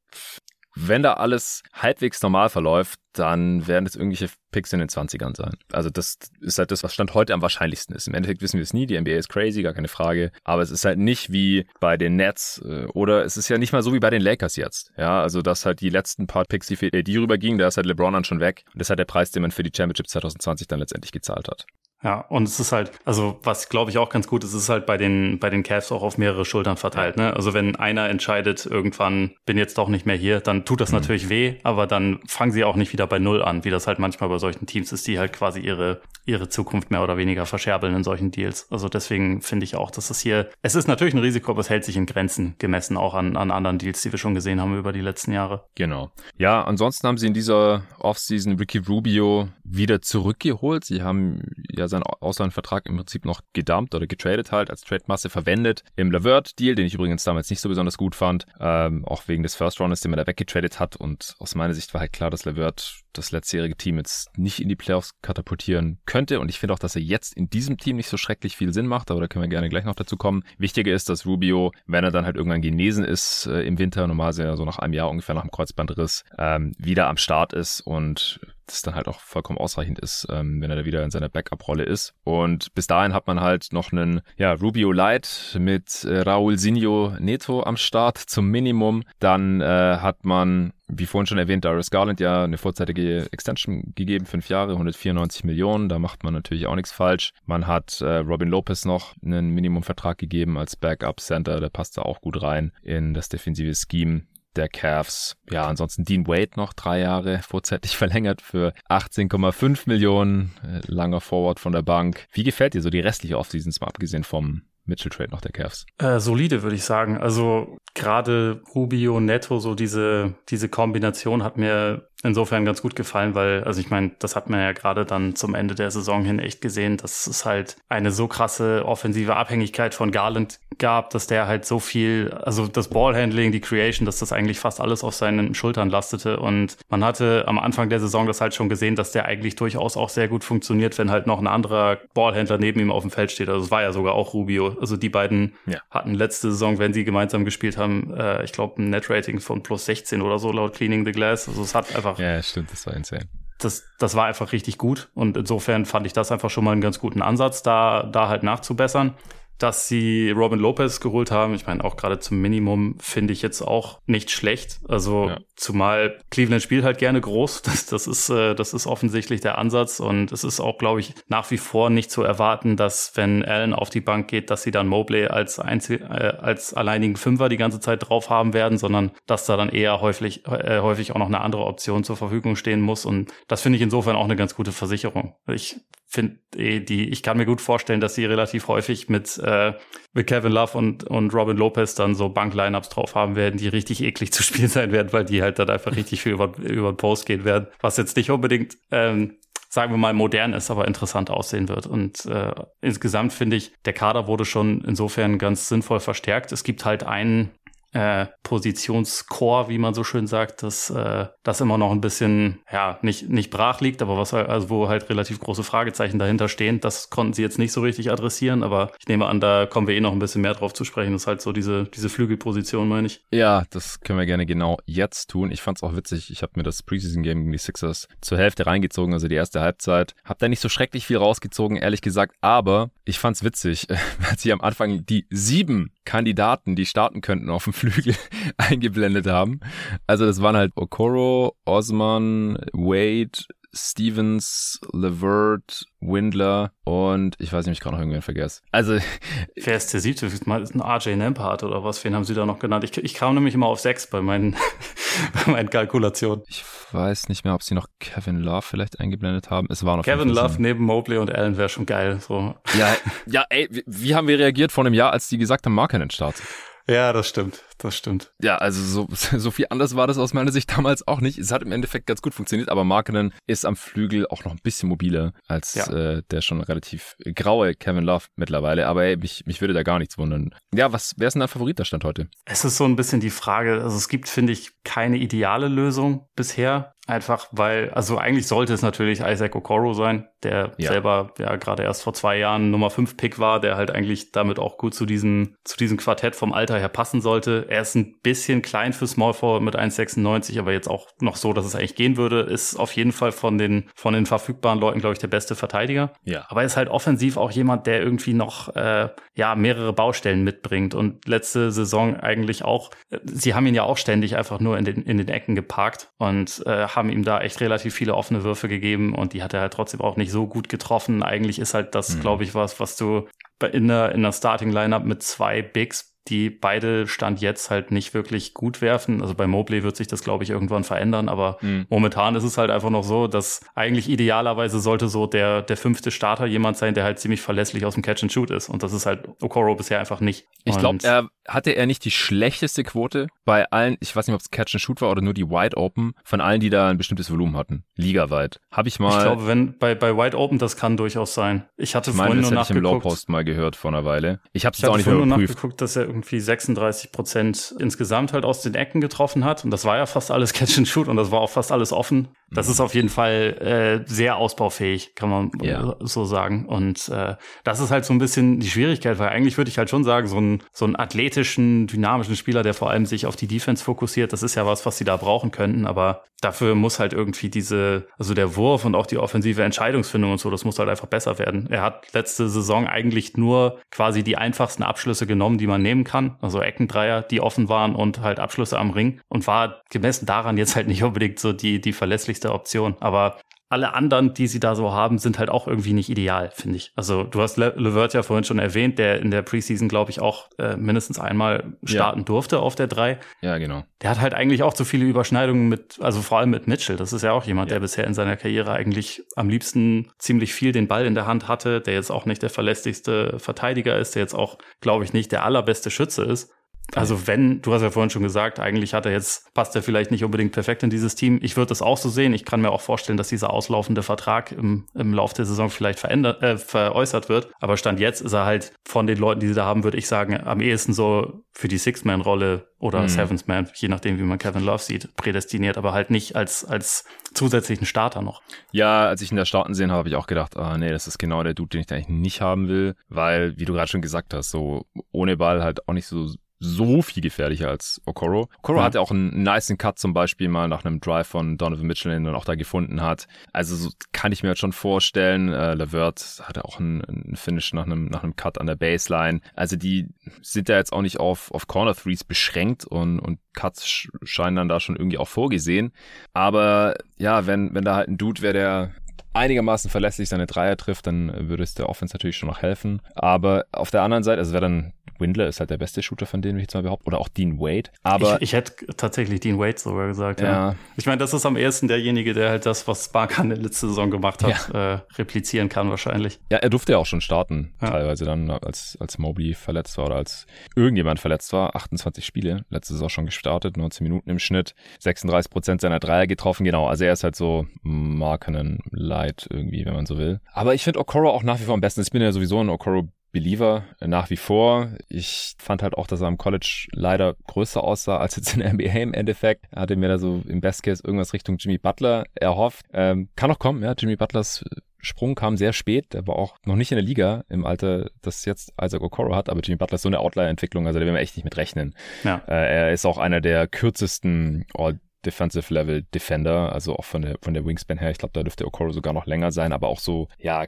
wenn da alles halbwegs normal verläuft, dann werden es irgendwelche Picks in den 20ern sein. Also das ist halt das, was Stand heute am wahrscheinlichsten ist. Im Endeffekt wissen wir es nie, die NBA ist crazy, gar keine Frage. Aber es ist halt nicht wie bei den Nets äh, oder es ist ja nicht mal so wie bei den Lakers jetzt. Ja, also dass halt die letzten paar Picks, die für die rübergingen, da ist halt LeBron dann schon weg. Und das ist halt der Preis, den man für die Championship 2020 dann letztendlich gezahlt hat. Ja, und es ist halt, also was glaube ich auch ganz gut ist, es ist halt bei den, bei den Cavs auch auf mehrere Schultern verteilt. Ne? Also wenn einer entscheidet, irgendwann bin jetzt doch nicht mehr hier, dann tut das mhm. natürlich weh, aber dann fangen sie auch nicht wieder bei Null an, wie das halt manchmal bei solchen Teams ist, die halt quasi ihre, ihre Zukunft mehr oder weniger verscherbeln in solchen Deals. Also deswegen finde ich auch, dass es hier, es ist natürlich ein Risiko, aber es hält sich in Grenzen gemessen auch an, an anderen Deals, die wir schon gesehen haben über die letzten Jahre. Genau. Ja, ansonsten haben sie in dieser Offseason Ricky Rubio wieder zurückgeholt. Sie haben ja seinen Auslandvertrag im Prinzip noch gedumpt oder getradet halt, als Trade-Masse verwendet. Im Lavert-Deal, den ich übrigens damals nicht so besonders gut fand, ähm, auch wegen des First-Rounders, den man da weggetradet hat. Und aus meiner Sicht war halt klar, dass Lavert das letztjährige Team jetzt nicht in die Playoffs katapultieren könnte. Und ich finde auch, dass er jetzt in diesem Team nicht so schrecklich viel Sinn macht, aber da können wir gerne gleich noch dazu kommen. Wichtiger ist, dass Rubio, wenn er dann halt irgendwann genesen ist äh, im Winter, normalerweise ja so nach einem Jahr ungefähr nach dem Kreuzbandriss, ähm, wieder am Start ist und das dann halt auch vollkommen ausreichend ist, ähm, wenn er da wieder in seiner Backup-Rolle ist. Und bis dahin hat man halt noch einen ja, Rubio Light mit äh, Raul Sinio Neto am Start zum Minimum. Dann äh, hat man wie vorhin schon erwähnt, Darius Garland ja eine vorzeitige Extension gegeben, fünf Jahre, 194 Millionen, da macht man natürlich auch nichts falsch. Man hat äh, Robin Lopez noch einen Minimumvertrag gegeben als Backup-Center, der passt da auch gut rein in das defensive Scheme der Cavs. Ja, ansonsten Dean Wade noch drei Jahre vorzeitig verlängert für 18,5 Millionen. Äh, langer Forward von der Bank. Wie gefällt dir so die restliche Offseason, mal abgesehen vom Mitchell Trade noch der Cavs? Äh, solide, würde ich sagen. Also gerade Rubio, Netto, so diese, diese Kombination hat mir insofern ganz gut gefallen, weil, also ich meine, das hat man ja gerade dann zum Ende der Saison hin echt gesehen, dass es halt eine so krasse offensive Abhängigkeit von Garland gab, dass der halt so viel, also das Ballhandling, die Creation, dass das eigentlich fast alles auf seinen Schultern lastete und man hatte am Anfang der Saison das halt schon gesehen, dass der eigentlich durchaus auch sehr gut funktioniert, wenn halt noch ein anderer Ballhändler neben ihm auf dem Feld steht. Also es war ja sogar auch Rubio. Also die beiden ja. hatten letzte Saison, wenn sie gemeinsam gespielt haben, äh, ich glaube ein Net-Rating von plus 16 oder so laut Cleaning the Glass. Also es hat einfach einfach. Ja, stimmt, das war insane. Das, das war einfach richtig gut und insofern fand ich das einfach schon mal einen ganz guten Ansatz, da, da halt nachzubessern dass sie Robin Lopez geholt haben. Ich meine, auch gerade zum Minimum finde ich jetzt auch nicht schlecht. Also ja. Zumal Cleveland spielt halt gerne groß. Das, das ist, äh, das ist offensichtlich der Ansatz. Und es ist auch, glaube ich, nach wie vor nicht zu erwarten, dass wenn Allen auf die Bank geht, dass sie dann Mobley als Einzel äh, als alleinigen Fünfer die ganze Zeit drauf haben werden, sondern dass da dann eher häufig, äh, häufig auch noch eine andere Option zur Verfügung stehen muss. Und das finde ich insofern auch eine ganz gute Versicherung. Ich finde eh die, ich kann mir gut vorstellen, dass sie relativ häufig mit, äh, mit Kevin Love und, und Robin Lopez dann so Bank-Lineups drauf haben werden, die richtig eklig zu spielen sein werden, weil die halt dann einfach richtig viel über, über den Post gehen werden. Was jetzt nicht unbedingt, ähm, sagen wir mal, modern ist, aber interessant aussehen wird. Und äh, insgesamt finde ich, der Kader wurde schon insofern ganz sinnvoll verstärkt. Es gibt halt einen äh, Positionscore, wie man so schön sagt, dass äh, das immer noch ein bisschen, ja, nicht, nicht brach liegt, aber was also wo halt relativ große Fragezeichen dahinter stehen. Das konnten sie jetzt nicht so richtig adressieren, aber ich nehme an, da kommen wir eh noch ein bisschen mehr drauf zu sprechen. Das ist halt so diese, diese Flügelposition, meine ich. Ja, das können wir gerne genau jetzt tun. Ich fand's auch witzig. Ich habe mir das Preseason-Game gegen die Sixers zur Hälfte reingezogen, also die erste Halbzeit. Hab da nicht so schrecklich viel rausgezogen, ehrlich gesagt, aber ich fand's witzig, als sie am Anfang die sieben Kandidaten, die starten könnten auf dem Flügel eingeblendet haben. Also das waren halt Okoro, Osman, Wade, Stevens, Levert, Windler und ich weiß nicht, ob ich gerade noch irgendwen vergesse. Also. Wer ist der siebte? Ist ein RJ Nempart oder was? Wen haben sie da noch genannt? Ich, ich kam nämlich immer auf sechs bei meinen, bei meinen Kalkulationen. Ich weiß nicht mehr, ob sie noch Kevin Love vielleicht eingeblendet haben. Es war noch Kevin Love neben Mobley und Allen wäre schon geil. So. Ja, ja, ey, wie, wie haben wir reagiert vor einem Jahr, als die gesagt haben, Marken startet? Ja, das stimmt. Das stimmt. Ja, also so, so viel anders war das aus meiner Sicht damals auch nicht. Es hat im Endeffekt ganz gut funktioniert, aber Markenen ist am Flügel auch noch ein bisschen mobiler als ja. äh, der schon relativ graue Kevin Love mittlerweile. Aber ey, mich, mich würde da gar nichts wundern. Ja, was, wer ist denn dein Favorit Stand heute? Es ist so ein bisschen die Frage, also es gibt, finde ich, keine ideale Lösung bisher. Einfach weil, also eigentlich sollte es natürlich Isaac Okoro sein, der ja. selber ja gerade erst vor zwei Jahren Nummer 5 Pick war, der halt eigentlich damit auch gut zu diesem, zu diesem Quartett vom Alter her passen sollte. Er ist ein bisschen klein für Small Forward mit 1,96, aber jetzt auch noch so, dass es eigentlich gehen würde. Ist auf jeden Fall von den, von den verfügbaren Leuten, glaube ich, der beste Verteidiger. Ja. Aber er ist halt offensiv auch jemand, der irgendwie noch, äh, ja, mehrere Baustellen mitbringt und letzte Saison eigentlich auch, sie haben ihn ja auch ständig einfach nur in den, in den Ecken geparkt und äh, haben ihm da echt relativ viele offene Würfe gegeben und die hat er halt trotzdem auch nicht so gut getroffen. Eigentlich ist halt das, mhm. glaube ich, was, was du in der, in der Starting Lineup mit zwei Bigs die beide Stand jetzt halt nicht wirklich gut werfen. Also bei Mobley wird sich das, glaube ich, irgendwann verändern, aber mhm. momentan ist es halt einfach noch so, dass eigentlich idealerweise sollte so der, der fünfte Starter jemand sein, der halt ziemlich verlässlich aus dem Catch and Shoot ist. Und das ist halt Okoro bisher einfach nicht. Ich glaube, er hatte er nicht die schlechteste Quote bei allen, ich weiß nicht, ob es Catch and Shoot war oder nur die Wide Open, von allen, die da ein bestimmtes Volumen hatten. Ligaweit. Habe ich mal. Ich glaube, wenn bei, bei Wide Open, das kann durchaus sein. Ich hatte ich meine, vorhin das nur hätte ich im Low Post mal gehört vor einer Weile. Ich habe es auch nicht mehr überprüft. Nachgeguckt, dass er irgendwie 36 Prozent insgesamt halt aus den Ecken getroffen hat. Und das war ja fast alles Catch and Shoot und das war auch fast alles offen. Das mhm. ist auf jeden Fall äh, sehr ausbaufähig, kann man ja. so sagen. Und äh, das ist halt so ein bisschen die Schwierigkeit, weil eigentlich würde ich halt schon sagen, so ein, so ein athletischen, dynamischen Spieler, der vor allem sich auf die Defense fokussiert, das ist ja was, was sie da brauchen könnten. Aber dafür muss halt irgendwie diese, also der Wurf und auch die offensive Entscheidungsfindung und so, das muss halt einfach besser werden. Er hat letzte Saison eigentlich nur quasi die einfachsten Abschlüsse genommen, die man nehmen kann. Also Eckendreier, die offen waren und halt Abschlüsse am Ring und war gemessen daran jetzt halt nicht unbedingt so die, die verlässlichste Option. Aber alle anderen, die sie da so haben, sind halt auch irgendwie nicht ideal, finde ich. Also du hast Le Levert ja vorhin schon erwähnt, der in der Preseason, glaube ich, auch äh, mindestens einmal starten ja. durfte auf der 3. Ja, genau. Der hat halt eigentlich auch zu viele Überschneidungen mit, also vor allem mit Mitchell. Das ist ja auch jemand, ja. der bisher in seiner Karriere eigentlich am liebsten ziemlich viel den Ball in der Hand hatte, der jetzt auch nicht der verlässlichste Verteidiger ist, der jetzt auch, glaube ich, nicht der allerbeste Schütze ist. Also wenn, du hast ja vorhin schon gesagt, eigentlich hat er jetzt, passt er vielleicht nicht unbedingt perfekt in dieses Team. Ich würde das auch so sehen. Ich kann mir auch vorstellen, dass dieser auslaufende Vertrag im, im Lauf der Saison vielleicht verändert, äh, veräußert wird. Aber Stand jetzt ist er halt von den Leuten, die sie da haben, würde ich sagen, am ehesten so für die Six-Man-Rolle oder mhm. Seventh-Man, je nachdem, wie man Kevin Love sieht, prädestiniert, aber halt nicht als, als zusätzlichen Starter noch. Ja, als ich ihn da starten sehen habe, habe ich auch gedacht, ah nee, das ist genau der Dude, den ich da eigentlich nicht haben will, weil, wie du gerade schon gesagt hast, so ohne Ball halt auch nicht so so viel gefährlicher als Okoro. Okoro ja. hatte auch einen niceen Cut zum Beispiel mal nach einem Drive von Donovan Mitchell, den er auch da gefunden hat. Also so kann ich mir jetzt schon vorstellen. Äh, Levert hatte auch einen, einen Finish nach einem, nach einem Cut an der Baseline. Also die sind da jetzt auch nicht auf, auf Corner Threes beschränkt und, und Cuts scheinen dann da schon irgendwie auch vorgesehen. Aber ja, wenn, wenn da halt ein Dude wäre, der einigermaßen verlässlich seine Dreier trifft, dann würde es der Offense natürlich schon noch helfen. Aber auf der anderen Seite, also wäre dann Windler ist halt der beste Shooter von denen, wie ich jetzt mal behaupte. Oder auch Dean Wade. Aber ich, ich hätte tatsächlich Dean Wade sogar gesagt. Ja. ja. Ich meine, das ist am ehesten derjenige, der halt das, was Sparkan in der letzten Saison gemacht hat, ja. äh, replizieren kann wahrscheinlich. Ja, er durfte ja auch schon starten, ja. teilweise dann, als, als Mobley verletzt war oder als irgendjemand verletzt war. 28 Spiele, letzte Saison schon gestartet, 19 Minuten im Schnitt, 36 Prozent seiner Dreier getroffen. Genau, also er ist halt so Markenen Light irgendwie, wenn man so will. Aber ich finde Okoro auch nach wie vor am besten. Ich bin ja sowieso ein Okoro Believer nach wie vor. Ich fand halt auch, dass er am College leider größer aussah als jetzt in der NBA im Endeffekt. Er hatte mir da so im Best Case irgendwas Richtung Jimmy Butler erhofft. Ähm, kann auch kommen, ja. Jimmy Butlers Sprung kam sehr spät. Der war auch noch nicht in der Liga im Alter, das jetzt Isaac Okoro hat. Aber Jimmy Butler ist so eine Outlier-Entwicklung, also da werden wir echt nicht mit rechnen. Ja. Äh, er ist auch einer der kürzesten oh, Defensive Level Defender, also auch von der, von der Wingspan her. Ich glaube, da dürfte Okoro sogar noch länger sein, aber auch so, ja,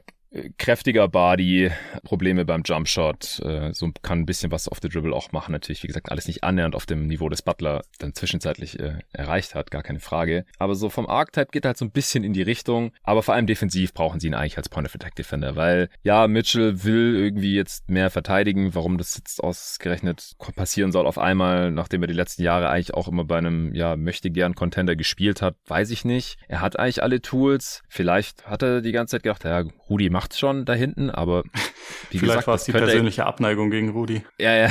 kräftiger Body, Probleme beim Jumpshot, äh, so kann ein bisschen was auf der Dribble auch machen. Natürlich, wie gesagt, alles nicht annähernd auf dem Niveau des Butler dann zwischenzeitlich äh, erreicht hat, gar keine Frage. Aber so vom Archetype geht halt so ein bisschen in die Richtung. Aber vor allem defensiv brauchen sie ihn eigentlich als Point of Attack Defender, weil ja, Mitchell will irgendwie jetzt mehr verteidigen. Warum das jetzt ausgerechnet passieren soll auf einmal, nachdem er die letzten Jahre eigentlich auch immer bei einem, ja, möchte gern Contender gespielt hat, weiß ich nicht. Er hat eigentlich alle Tools. Vielleicht hat er die ganze Zeit gedacht, ja, Rudi macht macht's schon da hinten, aber wie Vielleicht war es die persönliche Abneigung gegen Rudi. Ja, ja.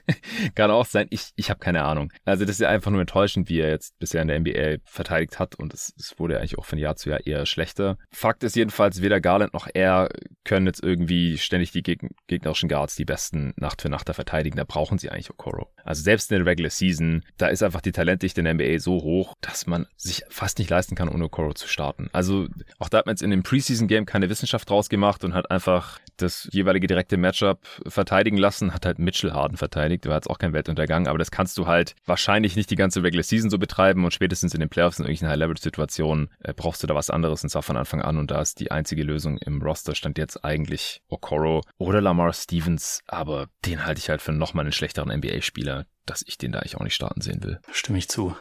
Kann auch sein. Ich, ich habe keine Ahnung. Also das ist ja einfach nur enttäuschend, wie er jetzt bisher in der NBA verteidigt hat und es, es wurde eigentlich auch von Jahr zu Jahr eher schlechter. Fakt ist jedenfalls, weder Garland noch er können jetzt irgendwie ständig die geg gegnerischen Guards, die besten Nacht für Nacht da verteidigen. Da brauchen sie eigentlich Okoro. Also selbst in der Regular Season, da ist einfach die Talentdichte in der NBA so hoch, dass man sich fast nicht leisten kann, ohne Okoro zu starten. Also auch da hat man jetzt in dem Preseason-Game keine Wissenschaft draus gemacht und hat einfach das jeweilige direkte Matchup verteidigen lassen, hat halt Mitchell Harden verteidigt, war jetzt auch kein Weltuntergang, aber das kannst du halt wahrscheinlich nicht die ganze Regular Season so betreiben und spätestens in den Playoffs in irgendwelchen High-Level-Situationen äh, brauchst du da was anderes und zwar von Anfang an und da ist die einzige Lösung im Roster stand jetzt eigentlich Okoro oder Lamar Stevens, aber den halte ich halt für nochmal einen schlechteren NBA-Spieler, dass ich den da eigentlich auch nicht starten sehen will. Stimme ich zu.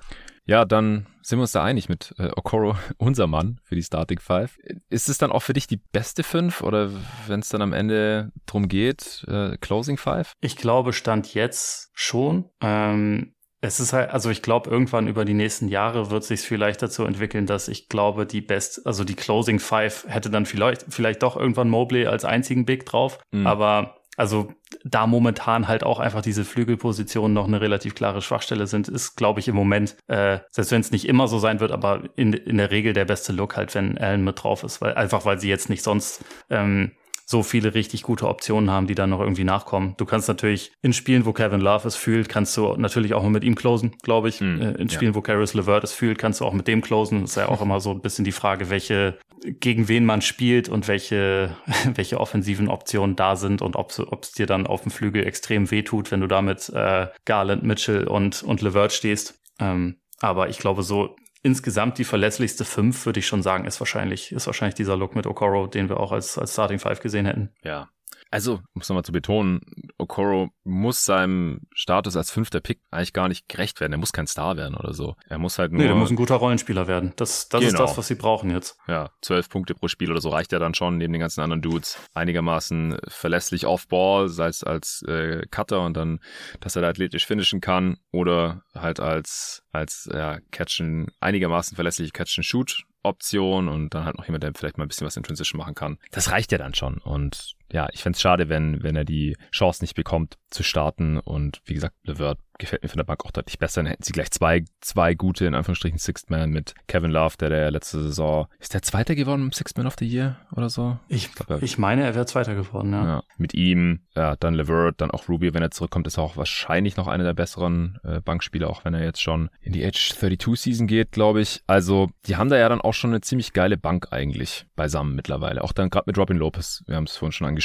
Ja, dann sind wir uns da einig mit äh, Okoro, unser Mann für die Starting Five. Ist es dann auch für dich die beste Fünf oder wenn es dann am Ende drum geht, äh, Closing Five? Ich glaube, Stand jetzt schon. Ähm, es ist halt, also ich glaube, irgendwann über die nächsten Jahre wird sich vielleicht dazu entwickeln, dass ich glaube, die Best, also die Closing Five hätte dann vielleicht, vielleicht doch irgendwann Mobley als einzigen Big drauf. Mhm. Aber also da momentan halt auch einfach diese Flügelpositionen noch eine relativ klare Schwachstelle sind, ist, glaube ich, im Moment, äh, selbst wenn es nicht immer so sein wird, aber in, in der Regel der beste Look halt, wenn Allen mit drauf ist, weil einfach weil sie jetzt nicht sonst ähm, so viele richtig gute Optionen haben, die dann noch irgendwie nachkommen. Du kannst natürlich in Spielen, wo Kevin Love es fühlt, kannst du natürlich auch mit ihm closen, glaube ich. Mm, in Spielen, ja. wo Caris LeVert es fühlt, kannst du auch mit dem closen. Das ist ja auch immer so ein bisschen die Frage, welche, gegen wen man spielt und welche, welche offensiven Optionen da sind und ob es dir dann auf dem Flügel extrem wehtut, wenn du damit äh, Garland, Mitchell und, und LeVert stehst. Ähm, aber ich glaube, so insgesamt die verlässlichste fünf, würde ich schon sagen, ist wahrscheinlich, ist wahrscheinlich dieser Look mit Okoro, den wir auch als, als Starting Five gesehen hätten. Ja, also, muss nochmal zu betonen, Okoro muss seinem Status als fünfter Pick eigentlich gar nicht gerecht werden. Er muss kein Star werden oder so. Er muss halt nur. Nee, er muss ein guter Rollenspieler werden. Das, das genau. ist das, was sie brauchen jetzt. Ja, zwölf Punkte pro Spiel oder so reicht ja dann schon, neben den ganzen anderen Dudes. Einigermaßen verlässlich off-ball, sei es als äh, Cutter und dann, dass er da athletisch finishen kann oder halt als, als ja, Catchen, einigermaßen verlässliche Catch-and-Shoot Option und dann halt noch jemand, der vielleicht mal ein bisschen was in Transition machen kann. Das reicht ja dann schon. Und ja, ich fände es schade, wenn, wenn er die Chance nicht bekommt, zu starten. Und wie gesagt, LeVert gefällt mir von der Bank auch deutlich besser. Dann hätten sie gleich zwei, zwei gute, in Anführungsstrichen, Sixth Man mit Kevin Love, der der letzte Saison, ist der Zweiter geworden im Sixth Man of the Year oder so? Ich, ich, ich meine, er wäre Zweiter geworden, ja. ja. Mit ihm, ja, dann LeVert, dann auch Ruby, wenn er zurückkommt, ist er auch wahrscheinlich noch einer der besseren äh, Bankspieler, auch wenn er jetzt schon in die Age 32 Season geht, glaube ich. Also, die haben da ja dann auch schon eine ziemlich geile Bank eigentlich beisammen mittlerweile. Auch dann gerade mit Robin Lopez, wir haben es vorhin schon angesprochen,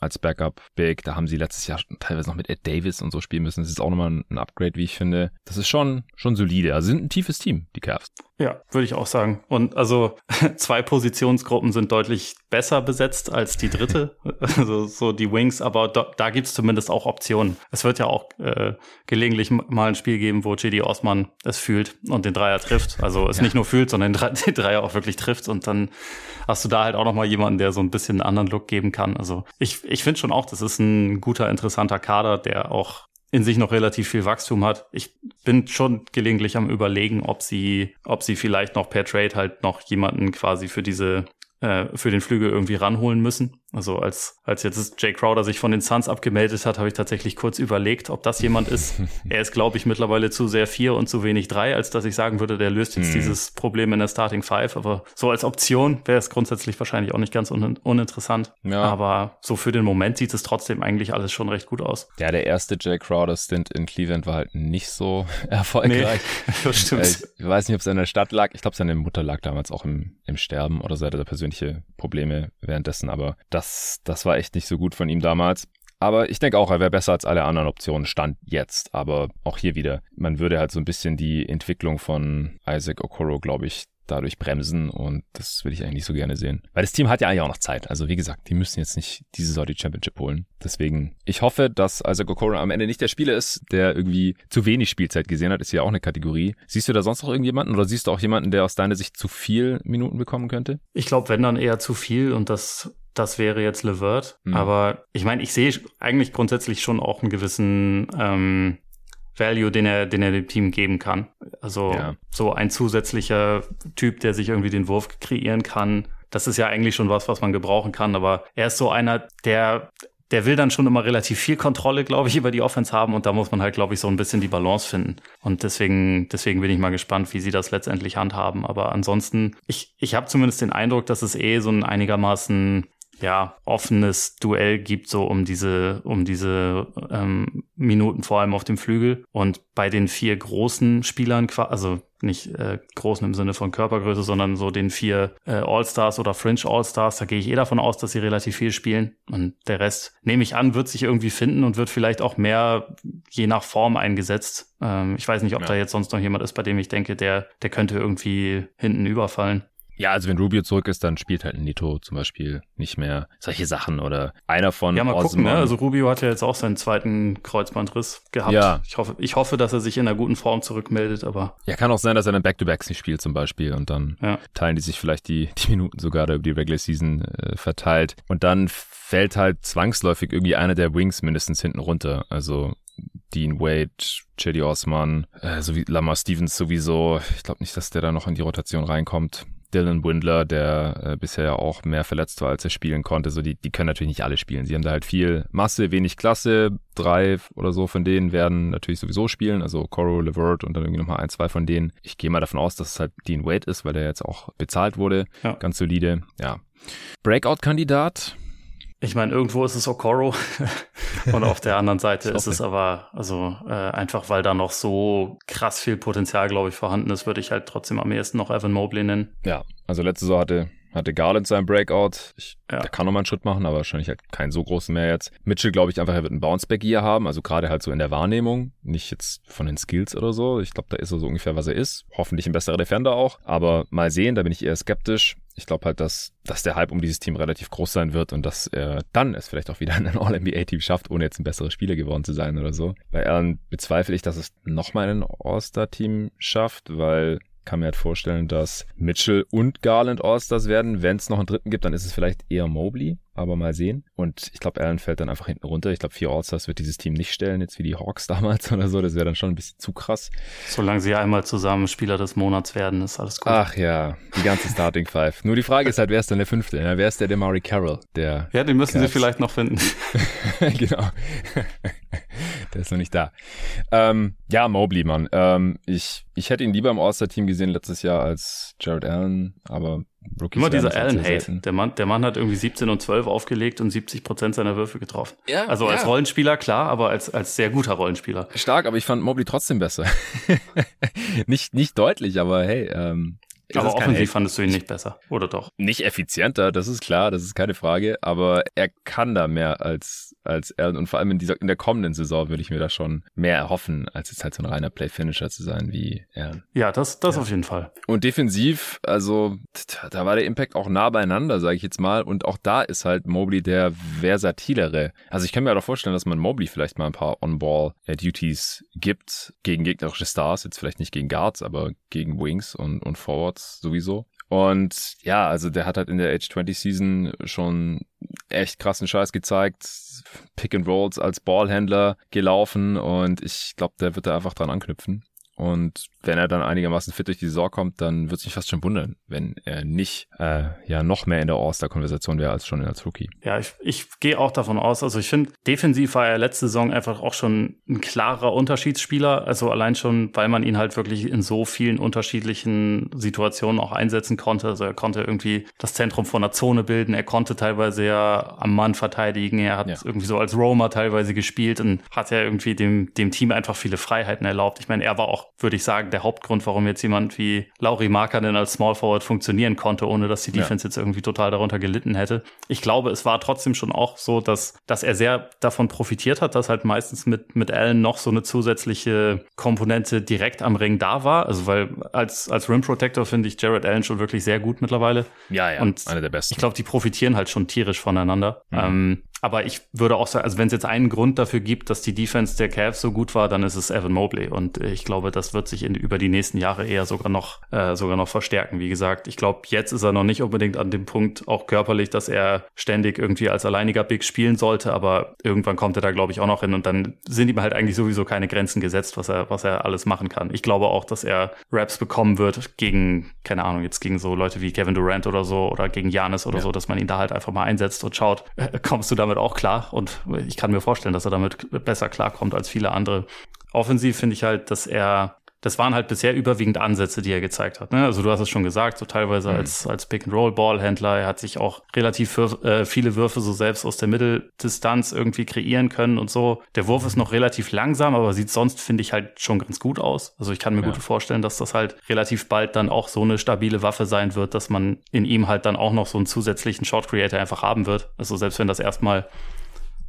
als Backup Big. Da haben sie letztes Jahr teilweise noch mit Ed Davis und so spielen müssen. Das ist auch nochmal ein Upgrade, wie ich finde. Das ist schon, schon solide. Also sind ein tiefes Team, die Cavs. Ja, würde ich auch sagen. Und also zwei Positionsgruppen sind deutlich besser besetzt als die dritte, also so die Wings, aber da, da gibt es zumindest auch Optionen. Es wird ja auch äh, gelegentlich mal ein Spiel geben, wo JD Osman es fühlt und den Dreier trifft. Also es ja. nicht nur fühlt, sondern den Dreier auch wirklich trifft und dann hast du da halt auch noch mal jemanden, der so ein bisschen einen anderen Look geben kann. Also ich, ich finde schon auch, das ist ein guter, interessanter Kader, der auch in sich noch relativ viel Wachstum hat. Ich bin schon gelegentlich am überlegen, ob sie, ob sie vielleicht noch per Trade halt noch jemanden quasi für diese äh, für den Flügel irgendwie ranholen müssen. Also als, als jetzt Jay Crowder sich von den Suns abgemeldet hat, habe ich tatsächlich kurz überlegt, ob das jemand ist. er ist, glaube ich, mittlerweile zu sehr vier und zu wenig drei, als dass ich sagen würde, der löst jetzt hm. dieses Problem in der Starting Five. Aber so als Option wäre es grundsätzlich wahrscheinlich auch nicht ganz un uninteressant. Ja. Aber so für den Moment sieht es trotzdem eigentlich alles schon recht gut aus. Ja, der erste Jay Crowder-Stint in Cleveland war halt nicht so erfolgreich. Nee, das stimmt. Äh, ich weiß nicht, ob es in der Stadt lag. Ich glaube, seine Mutter lag damals auch im, im Sterben oder so hatte er persönliche Probleme währenddessen. Aber das, das war echt nicht so gut von ihm damals. Aber ich denke auch, er wäre besser als alle anderen Optionen, stand jetzt. Aber auch hier wieder, man würde halt so ein bisschen die Entwicklung von Isaac Okoro, glaube ich, dadurch bremsen und das will ich eigentlich nicht so gerne sehen. Weil das Team hat ja eigentlich auch noch Zeit. Also wie gesagt, die müssen jetzt nicht diese Saison die Championship holen. Deswegen, ich hoffe, dass Isaac Okoro am Ende nicht der Spieler ist, der irgendwie zu wenig Spielzeit gesehen hat. Ist ja auch eine Kategorie. Siehst du da sonst noch irgendjemanden oder siehst du auch jemanden, der aus deiner Sicht zu viel Minuten bekommen könnte? Ich glaube, wenn dann eher zu viel und das das wäre jetzt Levert. Mhm. Aber ich meine, ich sehe eigentlich grundsätzlich schon auch einen gewissen ähm, Value, den er, den er dem Team geben kann. Also ja. so ein zusätzlicher Typ, der sich irgendwie den Wurf kreieren kann. Das ist ja eigentlich schon was, was man gebrauchen kann. Aber er ist so einer, der der will dann schon immer relativ viel Kontrolle, glaube ich, über die Offense haben und da muss man halt, glaube ich, so ein bisschen die Balance finden. Und deswegen, deswegen bin ich mal gespannt, wie sie das letztendlich handhaben. Aber ansonsten, ich, ich habe zumindest den Eindruck, dass es eh so ein einigermaßen ja, offenes Duell gibt, so um diese, um diese ähm, Minuten, vor allem auf dem Flügel. Und bei den vier großen Spielern, also nicht äh, großen im Sinne von Körpergröße, sondern so den vier äh, All-Stars oder Fringe All-Stars, da gehe ich eh davon aus, dass sie relativ viel spielen. Und der Rest, nehme ich an, wird sich irgendwie finden und wird vielleicht auch mehr je nach Form eingesetzt. Ähm, ich weiß nicht, ob ja. da jetzt sonst noch jemand ist, bei dem ich denke, der, der könnte irgendwie hinten überfallen. Ja, also wenn Rubio zurück ist, dann spielt halt Nito zum Beispiel nicht mehr solche Sachen oder einer von Ja, mal gucken, ne? Also Rubio hat ja jetzt auch seinen zweiten Kreuzbandriss gehabt. Ja. Ich hoffe, ich hoffe, dass er sich in einer guten Form zurückmeldet, aber. Ja, kann auch sein, dass er dann Back-to-Backs nicht spielt zum Beispiel und dann ja. teilen die sich vielleicht die, die Minuten sogar über die Regular Season äh, verteilt. Und dann fällt halt zwangsläufig irgendwie einer der Wings mindestens hinten runter. Also Dean Wade, Chedi Osman, äh, sowie Lamar Stevens sowieso. Ich glaube nicht, dass der da noch in die Rotation reinkommt. Dylan Windler, der äh, bisher ja auch mehr verletzt war, als er spielen konnte. So, die, die können natürlich nicht alle spielen. Sie haben da halt viel Masse, wenig Klasse. Drei oder so von denen werden natürlich sowieso spielen. Also Coro, Levert und dann irgendwie nochmal ein, zwei von denen. Ich gehe mal davon aus, dass es halt Dean Wade ist, weil der jetzt auch bezahlt wurde. Ja. Ganz solide. Ja. Breakout-Kandidat ich meine, irgendwo ist es Okoro und auf der anderen Seite ist es aber, also äh, einfach weil da noch so krass viel Potenzial, glaube ich, vorhanden ist, würde ich halt trotzdem am ehesten noch Evan Mobley nennen. Ja, also letzte Saison hatte hatte Garland seinen Breakout. Ich, ja. Der kann nochmal einen Schritt machen, aber wahrscheinlich halt keinen so großen mehr jetzt. Mitchell glaube ich einfach, er wird einen Bounceback hier haben, also gerade halt so in der Wahrnehmung, nicht jetzt von den Skills oder so. Ich glaube, da ist er so ungefähr, was er ist. Hoffentlich ein besserer Defender auch, aber mal sehen, da bin ich eher skeptisch. Ich glaube halt, dass, dass der Hype um dieses Team relativ groß sein wird und dass er dann es vielleicht auch wieder in ein All-NBA-Team schafft, ohne jetzt ein besserer Spieler geworden zu sein oder so. Bei Allen bezweifle ich, dass es nochmal ein All-Star-Team schafft, weil kann mir halt vorstellen, dass Mitchell und Garland Allstars werden. Wenn es noch einen dritten gibt, dann ist es vielleicht eher Mobley, aber mal sehen. Und ich glaube, Allen fällt dann einfach hinten runter. Ich glaube, vier Allstars wird dieses Team nicht stellen, jetzt wie die Hawks damals oder so. Das wäre dann schon ein bisschen zu krass. Solange sie einmal zusammen Spieler des Monats werden, ist alles gut. Ach ja, die ganze Starting Five. Nur die Frage ist halt, wer ist denn der fünfte? Ja, wer ist der Demari Carroll? Der ja, den müssen Cavs. sie vielleicht noch finden. genau. der ist noch nicht da. Ähm, ja, Mobley, Mann. Ähm, ich, ich hätte ihn lieber im All-Star-Team gesehen letztes Jahr als Jared Allen, aber Rookies Immer dieser Allen-Hate. Der Mann, der Mann hat irgendwie 17 und 12 aufgelegt und 70 Prozent seiner Würfe getroffen. Ja, also als ja. Rollenspieler, klar, aber als, als sehr guter Rollenspieler. Stark, aber ich fand Mobley trotzdem besser. nicht, nicht deutlich, aber hey, ähm, aber offensiv fandest du ihn nicht besser, oder doch? Nicht effizienter, das ist klar, das ist keine Frage, aber er kann da mehr als, als er und vor allem in dieser, in der kommenden Saison würde ich mir da schon mehr erhoffen, als jetzt halt so ein reiner Play-Finisher zu sein wie er. Ja, das, das ja. auf jeden Fall. Und defensiv, also, da war der Impact auch nah beieinander, sage ich jetzt mal, und auch da ist halt Mobley der versatilere. Also ich kann mir auch vorstellen, dass man Mobley vielleicht mal ein paar On-Ball-Duties gibt gegen gegnerische Stars, jetzt vielleicht nicht gegen Guards, aber gegen Wings und, und Forwards Shorts sowieso. Und ja, also der hat halt in der Age 20 Season schon echt krassen Scheiß gezeigt. Pick and Rolls als Ballhändler gelaufen und ich glaube, der wird da einfach dran anknüpfen. Und wenn er dann einigermaßen fit durch die Saison kommt, dann wird es mich fast schon wundern, wenn er nicht äh, ja noch mehr in der All-Star-Konversation wäre als schon als Rookie. Ja, ich, ich gehe auch davon aus. Also ich finde, defensiv war er letzte Saison einfach auch schon ein klarer Unterschiedsspieler. Also allein schon, weil man ihn halt wirklich in so vielen unterschiedlichen Situationen auch einsetzen konnte. Also er konnte irgendwie das Zentrum von der Zone bilden. Er konnte teilweise ja am Mann verteidigen. Er hat ja. irgendwie so als Roamer teilweise gespielt und hat ja irgendwie dem, dem Team einfach viele Freiheiten erlaubt. Ich meine, er war auch würde ich sagen, der Hauptgrund, warum jetzt jemand wie Lauri Markanen als Small Forward funktionieren konnte, ohne dass die Defense ja. jetzt irgendwie total darunter gelitten hätte. Ich glaube, es war trotzdem schon auch so, dass, dass er sehr davon profitiert hat, dass halt meistens mit, mit Allen noch so eine zusätzliche Komponente direkt am Ring da war. Also, weil als, als Rim Protector finde ich Jared Allen schon wirklich sehr gut mittlerweile. Ja, ja, Und einer der besten. Ich glaube, die profitieren halt schon tierisch voneinander. Mhm. Ähm, aber ich würde auch sagen, also wenn es jetzt einen Grund dafür gibt, dass die Defense der Cavs so gut war, dann ist es Evan Mobley. Und ich glaube, das wird sich in, über die nächsten Jahre eher sogar noch, äh, sogar noch verstärken. Wie gesagt, ich glaube, jetzt ist er noch nicht unbedingt an dem Punkt, auch körperlich, dass er ständig irgendwie als alleiniger Big spielen sollte. Aber irgendwann kommt er da, glaube ich, auch noch hin. Und dann sind ihm halt eigentlich sowieso keine Grenzen gesetzt, was er, was er alles machen kann. Ich glaube auch, dass er Raps bekommen wird gegen, keine Ahnung, jetzt gegen so Leute wie Kevin Durant oder so oder gegen Janis oder ja. so, dass man ihn da halt einfach mal einsetzt und schaut, äh, kommst du da damit auch klar und ich kann mir vorstellen, dass er damit besser klarkommt als viele andere. Offensiv finde ich halt, dass er das waren halt bisher überwiegend Ansätze, die er gezeigt hat. Ne? Also du hast es schon gesagt, so teilweise mhm. als, als Pick-and-Roll-Ballhändler. Er hat sich auch relativ für, äh, viele Würfe so selbst aus der Mitteldistanz irgendwie kreieren können und so. Der Wurf ist noch relativ langsam, aber sieht sonst, finde ich, halt schon ganz gut aus. Also ich kann mir ja. gut vorstellen, dass das halt relativ bald dann auch so eine stabile Waffe sein wird, dass man in ihm halt dann auch noch so einen zusätzlichen Short Creator einfach haben wird. Also selbst wenn das erstmal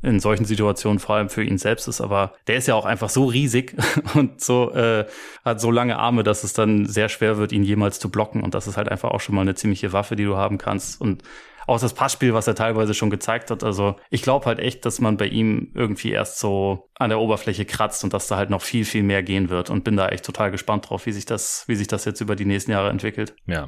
in solchen Situationen vor allem für ihn selbst ist. Aber der ist ja auch einfach so riesig und so äh, hat so lange Arme, dass es dann sehr schwer wird, ihn jemals zu blocken. Und das ist halt einfach auch schon mal eine ziemliche Waffe, die du haben kannst. Und auch das Passspiel, was er teilweise schon gezeigt hat. Also ich glaube halt echt, dass man bei ihm irgendwie erst so an der Oberfläche kratzt und dass da halt noch viel, viel mehr gehen wird und bin da echt total gespannt drauf, wie sich das, wie sich das jetzt über die nächsten Jahre entwickelt. Ja.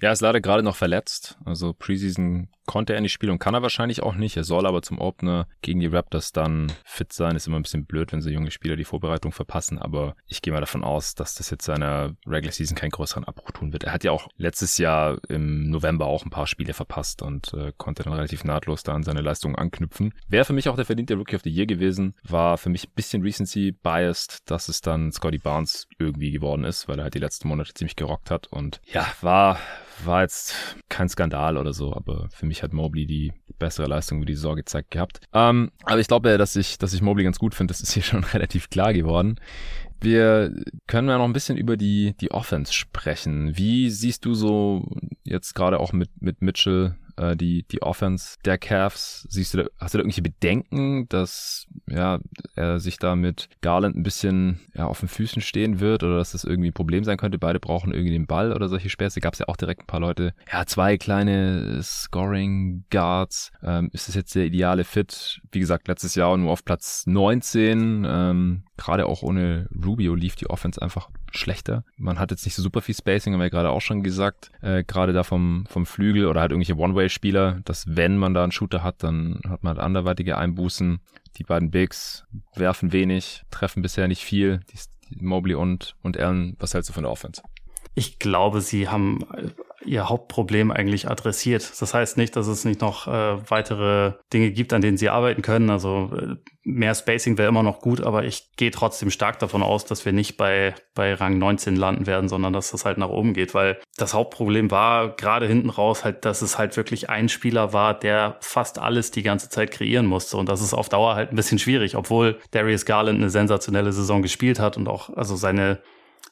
Ja, ist leider gerade noch verletzt. Also Preseason konnte er nicht spielen und kann er wahrscheinlich auch nicht. Er soll aber zum Opener gegen die Raptors dann fit sein. Ist immer ein bisschen blöd, wenn so junge Spieler die Vorbereitung verpassen, aber ich gehe mal davon aus, dass das jetzt seiner Regular Season keinen größeren Abbruch tun wird. Er hat ja auch letztes Jahr im November auch ein paar Spiele verpasst und äh, konnte dann relativ nahtlos da an seine Leistungen anknüpfen. Wäre für mich auch der verdiente Rookie of the Year gewesen, war für mich ein bisschen Recency biased, dass es dann Scotty Barnes irgendwie geworden ist, weil er halt die letzten Monate ziemlich gerockt hat und ja, war war jetzt kein Skandal oder so, aber für mich hat Mobley die bessere Leistung über die Saison gezeigt gehabt. Ähm, aber ich glaube, dass ich, dass ich Mobley ganz gut finde, das ist hier schon relativ klar geworden. Wir können ja noch ein bisschen über die, die Offense sprechen. Wie siehst du so jetzt gerade auch mit, mit Mitchell äh, die, die Offense der Cavs. Siehst du da, hast du da irgendwelche Bedenken, dass ja, er sich da mit Garland ein bisschen ja, auf den Füßen stehen wird oder dass das irgendwie ein Problem sein könnte? Beide brauchen irgendwie den Ball oder solche Späße. Gab es ja auch direkt ein paar Leute. Ja, zwei kleine Scoring Guards. Ähm, ist das jetzt der ideale Fit? Wie gesagt, letztes Jahr nur auf Platz 19. Ähm, Gerade auch ohne Rubio lief die Offense einfach schlechter. Man hat jetzt nicht so super viel Spacing, haben wir ja gerade auch schon gesagt. Äh, gerade da vom, vom Flügel oder halt irgendwelche One-Way-Spieler, dass wenn man da einen Shooter hat, dann hat man halt anderweitige Einbußen. Die beiden Bigs werfen wenig, treffen bisher nicht viel. Die, Mobley und, und Allen, was hältst du von der Offense? Ich glaube, sie haben ihr Hauptproblem eigentlich adressiert. Das heißt nicht, dass es nicht noch äh, weitere Dinge gibt, an denen sie arbeiten können. Also äh, mehr Spacing wäre immer noch gut, aber ich gehe trotzdem stark davon aus, dass wir nicht bei, bei Rang 19 landen werden, sondern dass das halt nach oben geht, weil das Hauptproblem war gerade hinten raus halt, dass es halt wirklich ein Spieler war, der fast alles die ganze Zeit kreieren musste und das ist auf Dauer halt ein bisschen schwierig, obwohl Darius Garland eine sensationelle Saison gespielt hat und auch also seine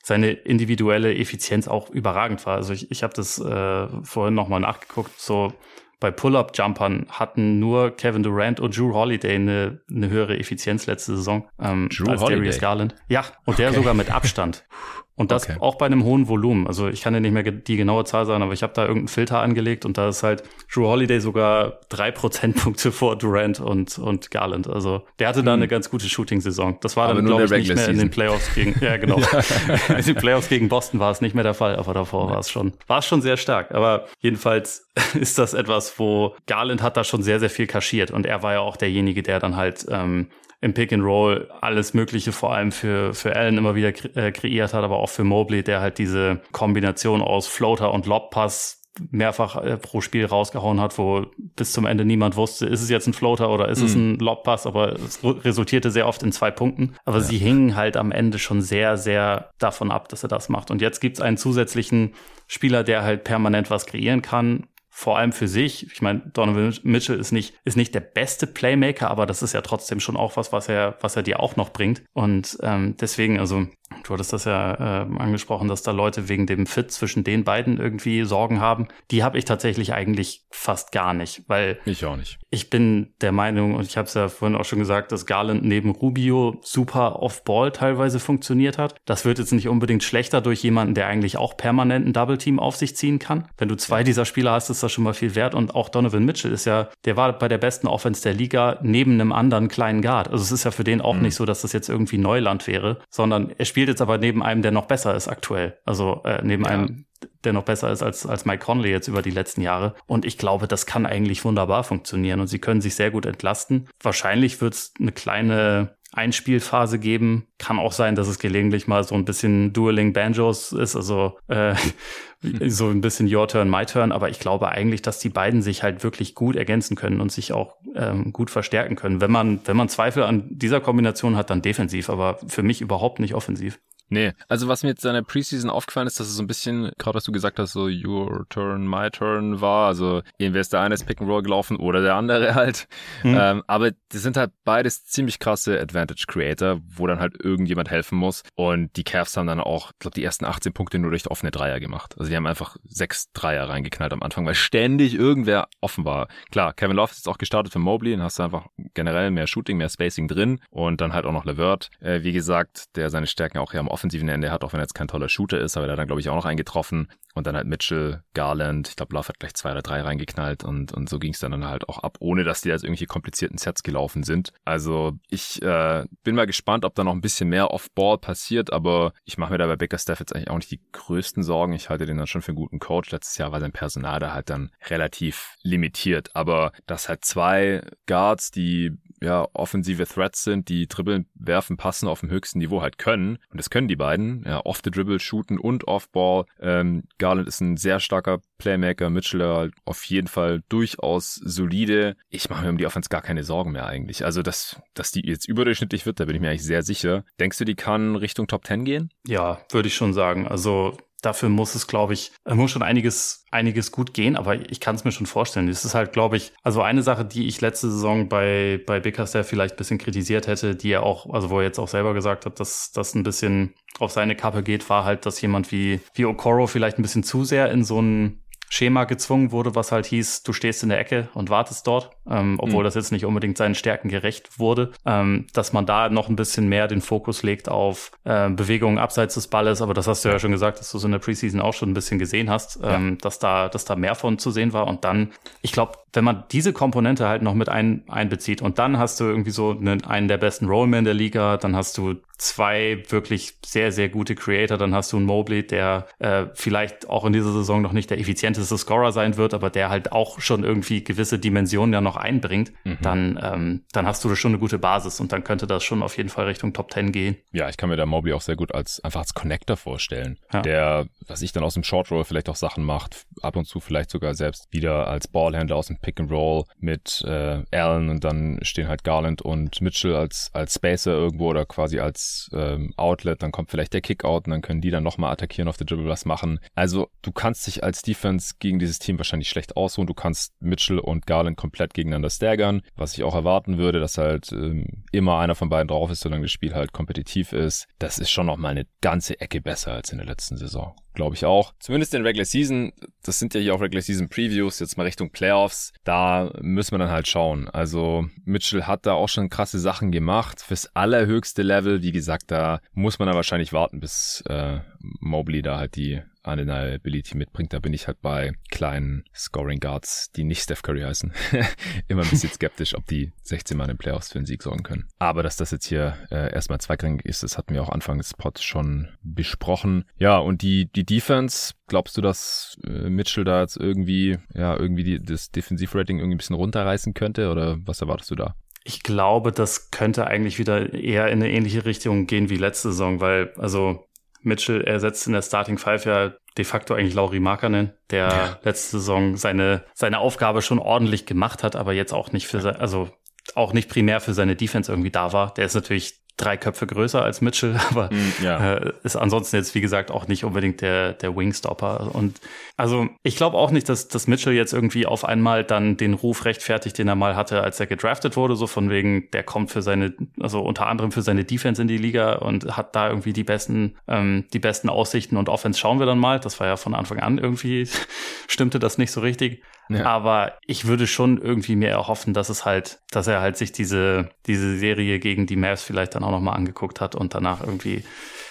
seine individuelle Effizienz auch überragend war. Also ich, ich habe das äh, vorhin nochmal nachgeguckt, so bei Pull-Up-Jumpern hatten nur Kevin Durant und Drew Holiday eine, eine höhere Effizienz letzte Saison ähm, als Holiday. Darius Garland. Ja, und der okay. sogar mit Abstand. Und das okay. auch bei einem hohen Volumen. Also ich kann dir nicht mehr die genaue Zahl sagen, aber ich habe da irgendeinen Filter angelegt und da ist halt Drew Holiday sogar drei Prozentpunkte vor Durant und, und Garland. Also der hatte da hm. eine ganz gute Shooting-Saison. Das war aber dann, glaube ich, nicht mehr Season. in den Playoffs gegen, ja genau. in den Playoffs gegen Boston war es nicht mehr der Fall, aber davor ja. war es schon, war es schon sehr stark. Aber jedenfalls ist das etwas, wo Garland hat da schon sehr, sehr viel kaschiert und er war ja auch derjenige, der dann halt ähm, im Pick and Roll alles Mögliche vor allem für, für Allen immer wieder kre äh, kreiert hat, aber auch für Mobley, der halt diese Kombination aus Floater und Lobpass mehrfach äh, pro Spiel rausgehauen hat, wo bis zum Ende niemand wusste, ist es jetzt ein Floater oder ist mhm. es ein Lobpass, aber es resultierte sehr oft in zwei Punkten. Aber ja. sie hingen halt am Ende schon sehr, sehr davon ab, dass er das macht. Und jetzt gibt's einen zusätzlichen Spieler, der halt permanent was kreieren kann, vor allem für sich. Ich meine, Donovan Mitchell ist nicht, ist nicht der beste Playmaker, aber das ist ja trotzdem schon auch was, was er, was er dir auch noch bringt. Und ähm, deswegen, also Du hattest das ja äh, angesprochen, dass da Leute wegen dem Fit zwischen den beiden irgendwie Sorgen haben. Die habe ich tatsächlich eigentlich fast gar nicht, weil ich auch nicht. Ich bin der Meinung und ich habe es ja vorhin auch schon gesagt, dass Garland neben Rubio super off-Ball teilweise funktioniert hat. Das wird jetzt nicht unbedingt schlechter durch jemanden, der eigentlich auch permanent ein Double Team auf sich ziehen kann. Wenn du zwei dieser Spieler hast, ist das schon mal viel wert. Und auch Donovan Mitchell ist ja, der war bei der besten Offense der Liga neben einem anderen kleinen Guard. Also es ist ja für den auch mhm. nicht so, dass das jetzt irgendwie Neuland wäre, sondern er spielt spielt jetzt aber neben einem, der noch besser ist aktuell. Also äh, neben ja. einem, der noch besser ist als, als Mike Conley jetzt über die letzten Jahre. Und ich glaube, das kann eigentlich wunderbar funktionieren und sie können sich sehr gut entlasten. Wahrscheinlich wird es eine kleine Einspielphase geben. Kann auch sein, dass es gelegentlich mal so ein bisschen Dueling Banjos ist, also äh, so ein bisschen Your Turn, My Turn. Aber ich glaube eigentlich, dass die beiden sich halt wirklich gut ergänzen können und sich auch ähm, gut verstärken können. Wenn man, wenn man Zweifel an dieser Kombination hat, dann defensiv, aber für mich überhaupt nicht offensiv. Nee, also was mir jetzt in der Preseason aufgefallen ist, dass es so ein bisschen, gerade was du gesagt hast, so your turn, my turn war. Also entweder ist der eine das Pick and Roll gelaufen oder der andere halt. Mhm. Ähm, aber das sind halt beides ziemlich krasse Advantage Creator, wo dann halt irgendjemand helfen muss. Und die Cavs haben dann auch, ich glaube, die ersten 18 Punkte nur durch offene Dreier gemacht. Also die haben einfach sechs Dreier reingeknallt am Anfang, weil ständig irgendwer offen war. Klar, Kevin Love ist jetzt auch gestartet für Mobley, dann hast du einfach generell mehr Shooting, mehr Spacing drin und dann halt auch noch LeVert, äh, wie gesagt, der seine Stärken auch hier am offensiven Ende hat, auch wenn er jetzt kein toller Shooter ist, aber der hat dann, glaube ich, auch noch eingetroffen. Und dann halt Mitchell, Garland, ich glaube, Love hat gleich zwei oder drei reingeknallt und, und so ging es dann, dann halt auch ab, ohne dass die da jetzt irgendwelche komplizierten Sets gelaufen sind. Also ich äh, bin mal gespannt, ob da noch ein bisschen mehr Off-Ball passiert, aber ich mache mir da bei Bickerstaff jetzt eigentlich auch nicht die größten Sorgen. Ich halte den dann schon für einen guten Coach. Letztes Jahr war sein Personal da halt dann relativ limitiert, aber dass halt zwei Guards, die ja offensive Threats sind, die dribbeln, werfen, passen auf dem höchsten Niveau halt können. Und das können die beiden. Ja, off the dribble, shooten und off ball. Ähm, Garland ist ein sehr starker Playmaker, Mitchell auf jeden Fall durchaus solide. Ich mache mir um die Offense gar keine Sorgen mehr eigentlich. Also, dass, dass die jetzt überdurchschnittlich wird, da bin ich mir eigentlich sehr sicher. Denkst du, die kann Richtung Top 10 gehen? Ja, würde ich schon sagen. Also dafür muss es, glaube ich, muss schon einiges, einiges gut gehen, aber ich kann es mir schon vorstellen. Es ist halt, glaube ich, also eine Sache, die ich letzte Saison bei, bei Bickerstaff vielleicht ein bisschen kritisiert hätte, die er auch, also wo er jetzt auch selber gesagt hat, dass das ein bisschen auf seine Kappe geht, war halt, dass jemand wie, wie Okoro vielleicht ein bisschen zu sehr in so einen Schema gezwungen wurde, was halt hieß, du stehst in der Ecke und wartest dort, ähm, obwohl mhm. das jetzt nicht unbedingt seinen Stärken gerecht wurde, ähm, dass man da noch ein bisschen mehr den Fokus legt auf äh, Bewegungen abseits des Balles, aber das hast du ja schon gesagt, dass du es in der Preseason auch schon ein bisschen gesehen hast, ähm, ja. dass da, dass da mehr von zu sehen war und dann, ich glaube, wenn man diese Komponente halt noch mit ein, einbezieht und dann hast du irgendwie so einen, einen der besten Rollmen der Liga, dann hast du zwei wirklich sehr, sehr gute Creator. Dann hast du einen Mobley, der äh, vielleicht auch in dieser Saison noch nicht der effizienteste Scorer sein wird, aber der halt auch schon irgendwie gewisse Dimensionen ja noch einbringt. Mhm. Dann, ähm, dann hast du schon eine gute Basis und dann könnte das schon auf jeden Fall Richtung Top 10 gehen. Ja, ich kann mir da Mobley auch sehr gut als einfach als Connector vorstellen, ja. der, was ich dann aus dem Short Roll vielleicht auch Sachen macht, ab und zu vielleicht sogar selbst wieder als Ballhändler aus dem Pick and Roll mit äh, Allen und dann stehen halt Garland und Mitchell als als Spacer irgendwo oder quasi als ähm, Outlet, dann kommt vielleicht der Kickout und dann können die dann nochmal attackieren auf der Dribble was machen. Also du kannst dich als Defense gegen dieses Team wahrscheinlich schlecht ausruhen. Du kannst Mitchell und Garland komplett gegeneinander staggern, was ich auch erwarten würde, dass halt ähm, immer einer von beiden drauf ist, solange das Spiel halt kompetitiv ist. Das ist schon nochmal eine ganze Ecke besser als in der letzten Saison glaube ich auch. Zumindest in Regular Season, das sind ja hier auch Regular Season Previews, jetzt mal Richtung Playoffs, da müssen wir dann halt schauen. Also Mitchell hat da auch schon krasse Sachen gemacht. Fürs allerhöchste Level, wie gesagt, da muss man dann wahrscheinlich warten, bis äh, Mobley da halt die Undeniability mitbringt. Da bin ich halt bei kleinen Scoring Guards, die nicht Steph Curry heißen, immer ein bisschen skeptisch, ob die 16 Mal in den Playoffs für einen Sieg sorgen können. Aber dass das jetzt hier äh, erstmal zweigrangig ist, das hatten wir auch Anfang des Pods schon besprochen. Ja, und die, die Defense, glaubst du, dass äh, Mitchell da jetzt irgendwie, ja, irgendwie die, das Defensivrating irgendwie ein bisschen runterreißen könnte oder was erwartest du da? Ich glaube, das könnte eigentlich wieder eher in eine ähnliche Richtung gehen wie letzte Saison, weil, also Mitchell ersetzt in der Starting Five ja de facto eigentlich Lauri Markanen, der ja. letzte Saison seine, seine Aufgabe schon ordentlich gemacht hat, aber jetzt auch nicht für, also auch nicht primär für seine Defense irgendwie da war. Der ist natürlich drei Köpfe größer als Mitchell, aber mm, ja. äh, ist ansonsten jetzt, wie gesagt, auch nicht unbedingt der, der Wingstopper. Und also ich glaube auch nicht, dass, dass Mitchell jetzt irgendwie auf einmal dann den Ruf rechtfertigt, den er mal hatte, als er gedraftet wurde, so von wegen, der kommt für seine, also unter anderem für seine Defense in die Liga und hat da irgendwie die besten, ähm, die besten Aussichten und Offense schauen wir dann mal. Das war ja von Anfang an irgendwie, stimmte das nicht so richtig. Ja. Aber ich würde schon irgendwie mehr erhoffen, dass es halt, dass er halt sich diese, diese Serie gegen die Mavs vielleicht dann auch nochmal angeguckt hat und danach irgendwie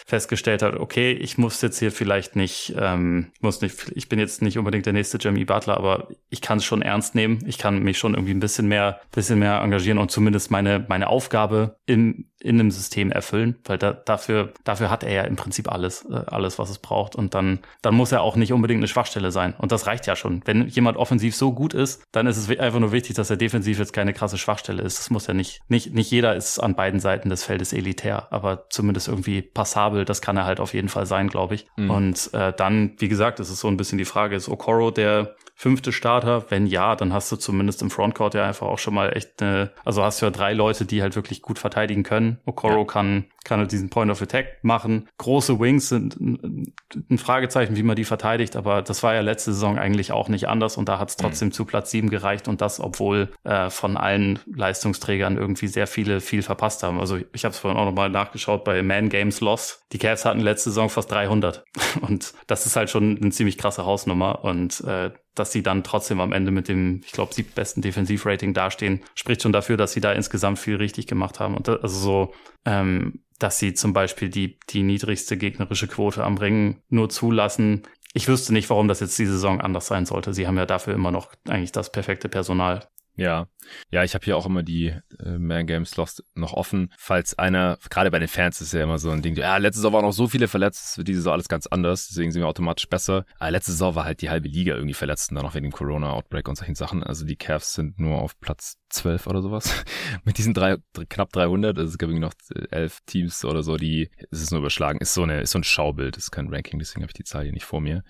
festgestellt hat, okay, ich muss jetzt hier vielleicht nicht, ähm, muss nicht, ich bin jetzt nicht unbedingt der nächste Jamie Butler, aber ich kann es schon ernst nehmen. Ich kann mich schon irgendwie ein bisschen mehr, bisschen mehr engagieren und zumindest meine, meine Aufgabe im, in einem System erfüllen, weil da, dafür, dafür hat er ja im Prinzip alles, äh, alles, was es braucht. Und dann, dann muss er auch nicht unbedingt eine Schwachstelle sein. Und das reicht ja schon. Wenn jemand offensiv so gut ist, dann ist es einfach nur wichtig, dass er defensiv jetzt keine krasse Schwachstelle ist. Das muss ja nicht, nicht, nicht jeder ist an beiden Seiten des Feldes elitär, aber zumindest irgendwie passabel. Das kann er halt auf jeden Fall sein, glaube ich. Mhm. Und äh, dann, wie gesagt, ist es so ein bisschen die Frage, ist Okoro der fünfte Starter? Wenn ja, dann hast du zumindest im Frontcourt ja einfach auch schon mal echt eine, also hast du ja drei Leute, die halt wirklich gut verteidigen können. Okoro ja. kann, kann halt diesen Point of Attack machen. Große Wings sind ein Fragezeichen, wie man die verteidigt, aber das war ja letzte Saison eigentlich auch nicht anders und da hat es mhm. trotzdem mhm. zu Platz sieben gereicht und das, obwohl äh, von allen Leistungsträgern irgendwie sehr viele viel verpasst haben. Also ich habe es vorhin auch nochmal nachgeschaut bei Man Games Loss. Die Cavs hatten letzte Saison fast 300 und das ist halt schon eine ziemlich krasse Hausnummer und äh, dass sie dann trotzdem am Ende mit dem, ich glaube, siebtbesten Defensivrating dastehen, spricht schon dafür, dass sie da insgesamt viel richtig gemacht haben. Und das, also so, ähm, dass sie zum Beispiel die, die niedrigste gegnerische Quote am Ring nur zulassen. Ich wüsste nicht, warum das jetzt die Saison anders sein sollte. Sie haben ja dafür immer noch eigentlich das perfekte Personal. Ja, ja, ich habe hier auch immer die äh, Man Games Lost noch offen, falls einer, gerade bei den Fans ist ja immer so ein Ding, ja, letzte Saison waren noch so viele verletzt, wird diese Saison alles ganz anders, deswegen sind wir automatisch besser. Aber letzte Saison war halt die halbe Liga irgendwie verletzt und dann auch wegen dem Corona-Outbreak und solchen Sachen. Also die Cavs sind nur auf Platz 12 oder sowas. Mit diesen drei, knapp 300, also es gab irgendwie noch äh, elf Teams oder so, die, es ist nur überschlagen, ist so eine, ist so ein Schaubild, ist kein Ranking, deswegen habe ich die Zahl hier nicht vor mir.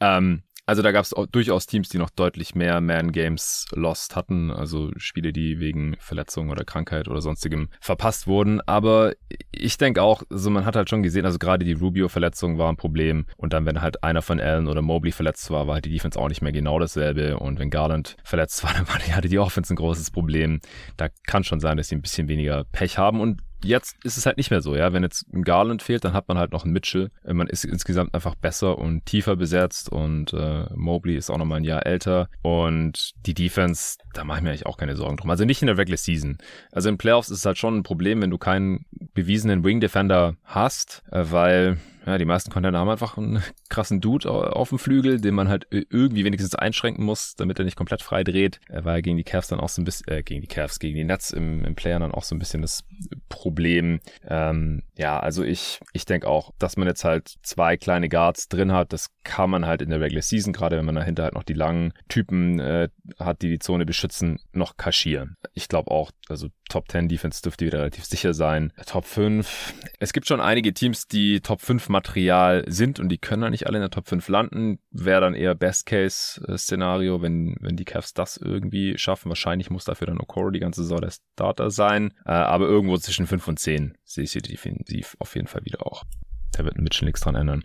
Ähm, also da gab es durchaus Teams, die noch deutlich mehr Man-Games lost hatten, also Spiele, die wegen Verletzung oder Krankheit oder sonstigem verpasst wurden. Aber ich denke auch, also man hat halt schon gesehen, also gerade die Rubio-Verletzung war ein Problem. Und dann, wenn halt einer von Allen oder Mobley verletzt war, war halt die Defense auch nicht mehr genau dasselbe. Und wenn Garland verletzt war, dann hatte die Offense ein großes Problem. Da kann schon sein, dass sie ein bisschen weniger Pech haben. Und jetzt ist es halt nicht mehr so, ja. Wenn jetzt ein Garland fehlt, dann hat man halt noch einen Mitchell. Äh, man ist insgesamt einfach besser und tiefer besetzt und äh, Mobley ist auch nochmal ein Jahr älter und die Defense, da mache ich mir eigentlich auch keine Sorgen drum. Also nicht in der Regular Season. Also in Playoffs ist es halt schon ein Problem, wenn du keinen bewiesenen Wing Defender hast, äh, weil ja, die meisten Container haben einfach einen krassen Dude auf dem Flügel, den man halt irgendwie wenigstens einschränken muss, damit er nicht komplett frei dreht. Er war gegen die Cavs dann auch so ein bisschen, äh, gegen die Cavs, gegen die Nets im, im Player dann auch so ein bisschen das Problem. Ähm, ja, also ich, ich denke auch, dass man jetzt halt zwei kleine Guards drin hat, das kann man halt in der Regular Season, gerade wenn man dahinter halt noch die langen Typen äh, hat, die die Zone beschützen, noch kaschieren. Ich glaube auch, also Top 10 Defense dürfte wieder relativ sicher sein. Top 5. Es gibt schon einige Teams, die Top 5 Material sind und die können dann nicht alle in der Top 5 landen. Wäre dann eher Best-Case-Szenario, wenn, wenn die Cavs das irgendwie schaffen. Wahrscheinlich muss dafür dann Okoro die ganze Saison der Starter sein. Äh, aber irgendwo zwischen 5 und 10 sehe ich sie definitiv auf jeden Fall wieder auch. Da wird Mitchell nichts dran ändern.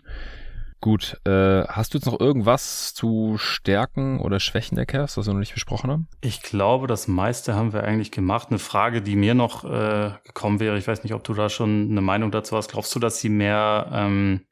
Gut, äh, hast du jetzt noch irgendwas zu Stärken oder Schwächen der Cavs, was wir noch nicht besprochen haben? Ich glaube, das meiste haben wir eigentlich gemacht. Eine Frage, die mir noch äh, gekommen wäre, ich weiß nicht, ob du da schon eine Meinung dazu hast. Glaubst du, dass sie mehr, ähm,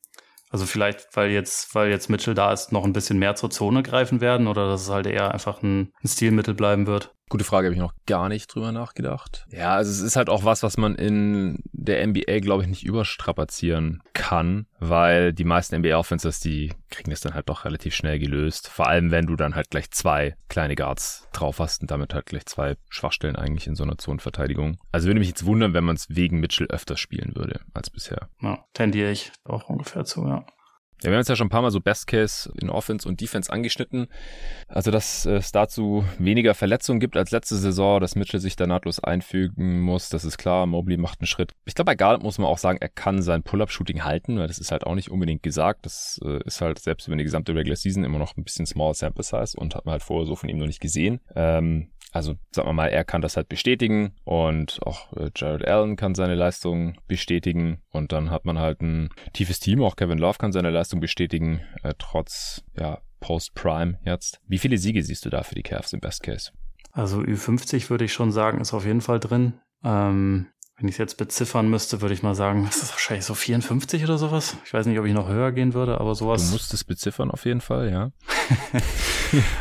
also vielleicht, weil jetzt, weil jetzt Mitchell da ist, noch ein bisschen mehr zur Zone greifen werden oder dass es halt eher einfach ein, ein Stilmittel bleiben wird? Gute Frage, habe ich noch gar nicht drüber nachgedacht. Ja, also es ist halt auch was, was man in der NBA, glaube ich, nicht überstrapazieren kann, weil die meisten NBA-Offenses, die kriegen das dann halt doch relativ schnell gelöst. Vor allem, wenn du dann halt gleich zwei kleine Guards drauf hast und damit halt gleich zwei Schwachstellen eigentlich in so einer Zonenverteidigung. Also würde mich jetzt wundern, wenn man es wegen Mitchell öfter spielen würde als bisher. Ja, tendiere ich auch ungefähr zu, ja. Ja, wir haben jetzt ja schon ein paar Mal so Best Case in Offense und Defense angeschnitten. Also, dass es dazu weniger Verletzungen gibt als letzte Saison, dass Mitchell sich da nahtlos einfügen muss, das ist klar. Mobley macht einen Schritt. Ich glaube, bei Garland muss man auch sagen, er kann sein Pull-Up-Shooting halten, weil das ist halt auch nicht unbedingt gesagt. Das äh, ist halt selbst über die gesamte Regular Season immer noch ein bisschen small sample size und hat man halt vorher so von ihm noch nicht gesehen. Ähm, also sagen wir mal, er kann das halt bestätigen und auch äh, Jared Allen kann seine Leistung bestätigen und dann hat man halt ein tiefes Team, auch Kevin Love kann seine Leistung bestätigen, äh, trotz ja, Post-Prime jetzt. Wie viele Siege siehst du da für die Cavs im Best Case? Also Ü50 würde ich schon sagen, ist auf jeden Fall drin. Ähm, wenn ich es jetzt beziffern müsste, würde ich mal sagen, das ist wahrscheinlich so 54 oder sowas. Ich weiß nicht, ob ich noch höher gehen würde, aber sowas. Du musst es beziffern auf jeden Fall, ja.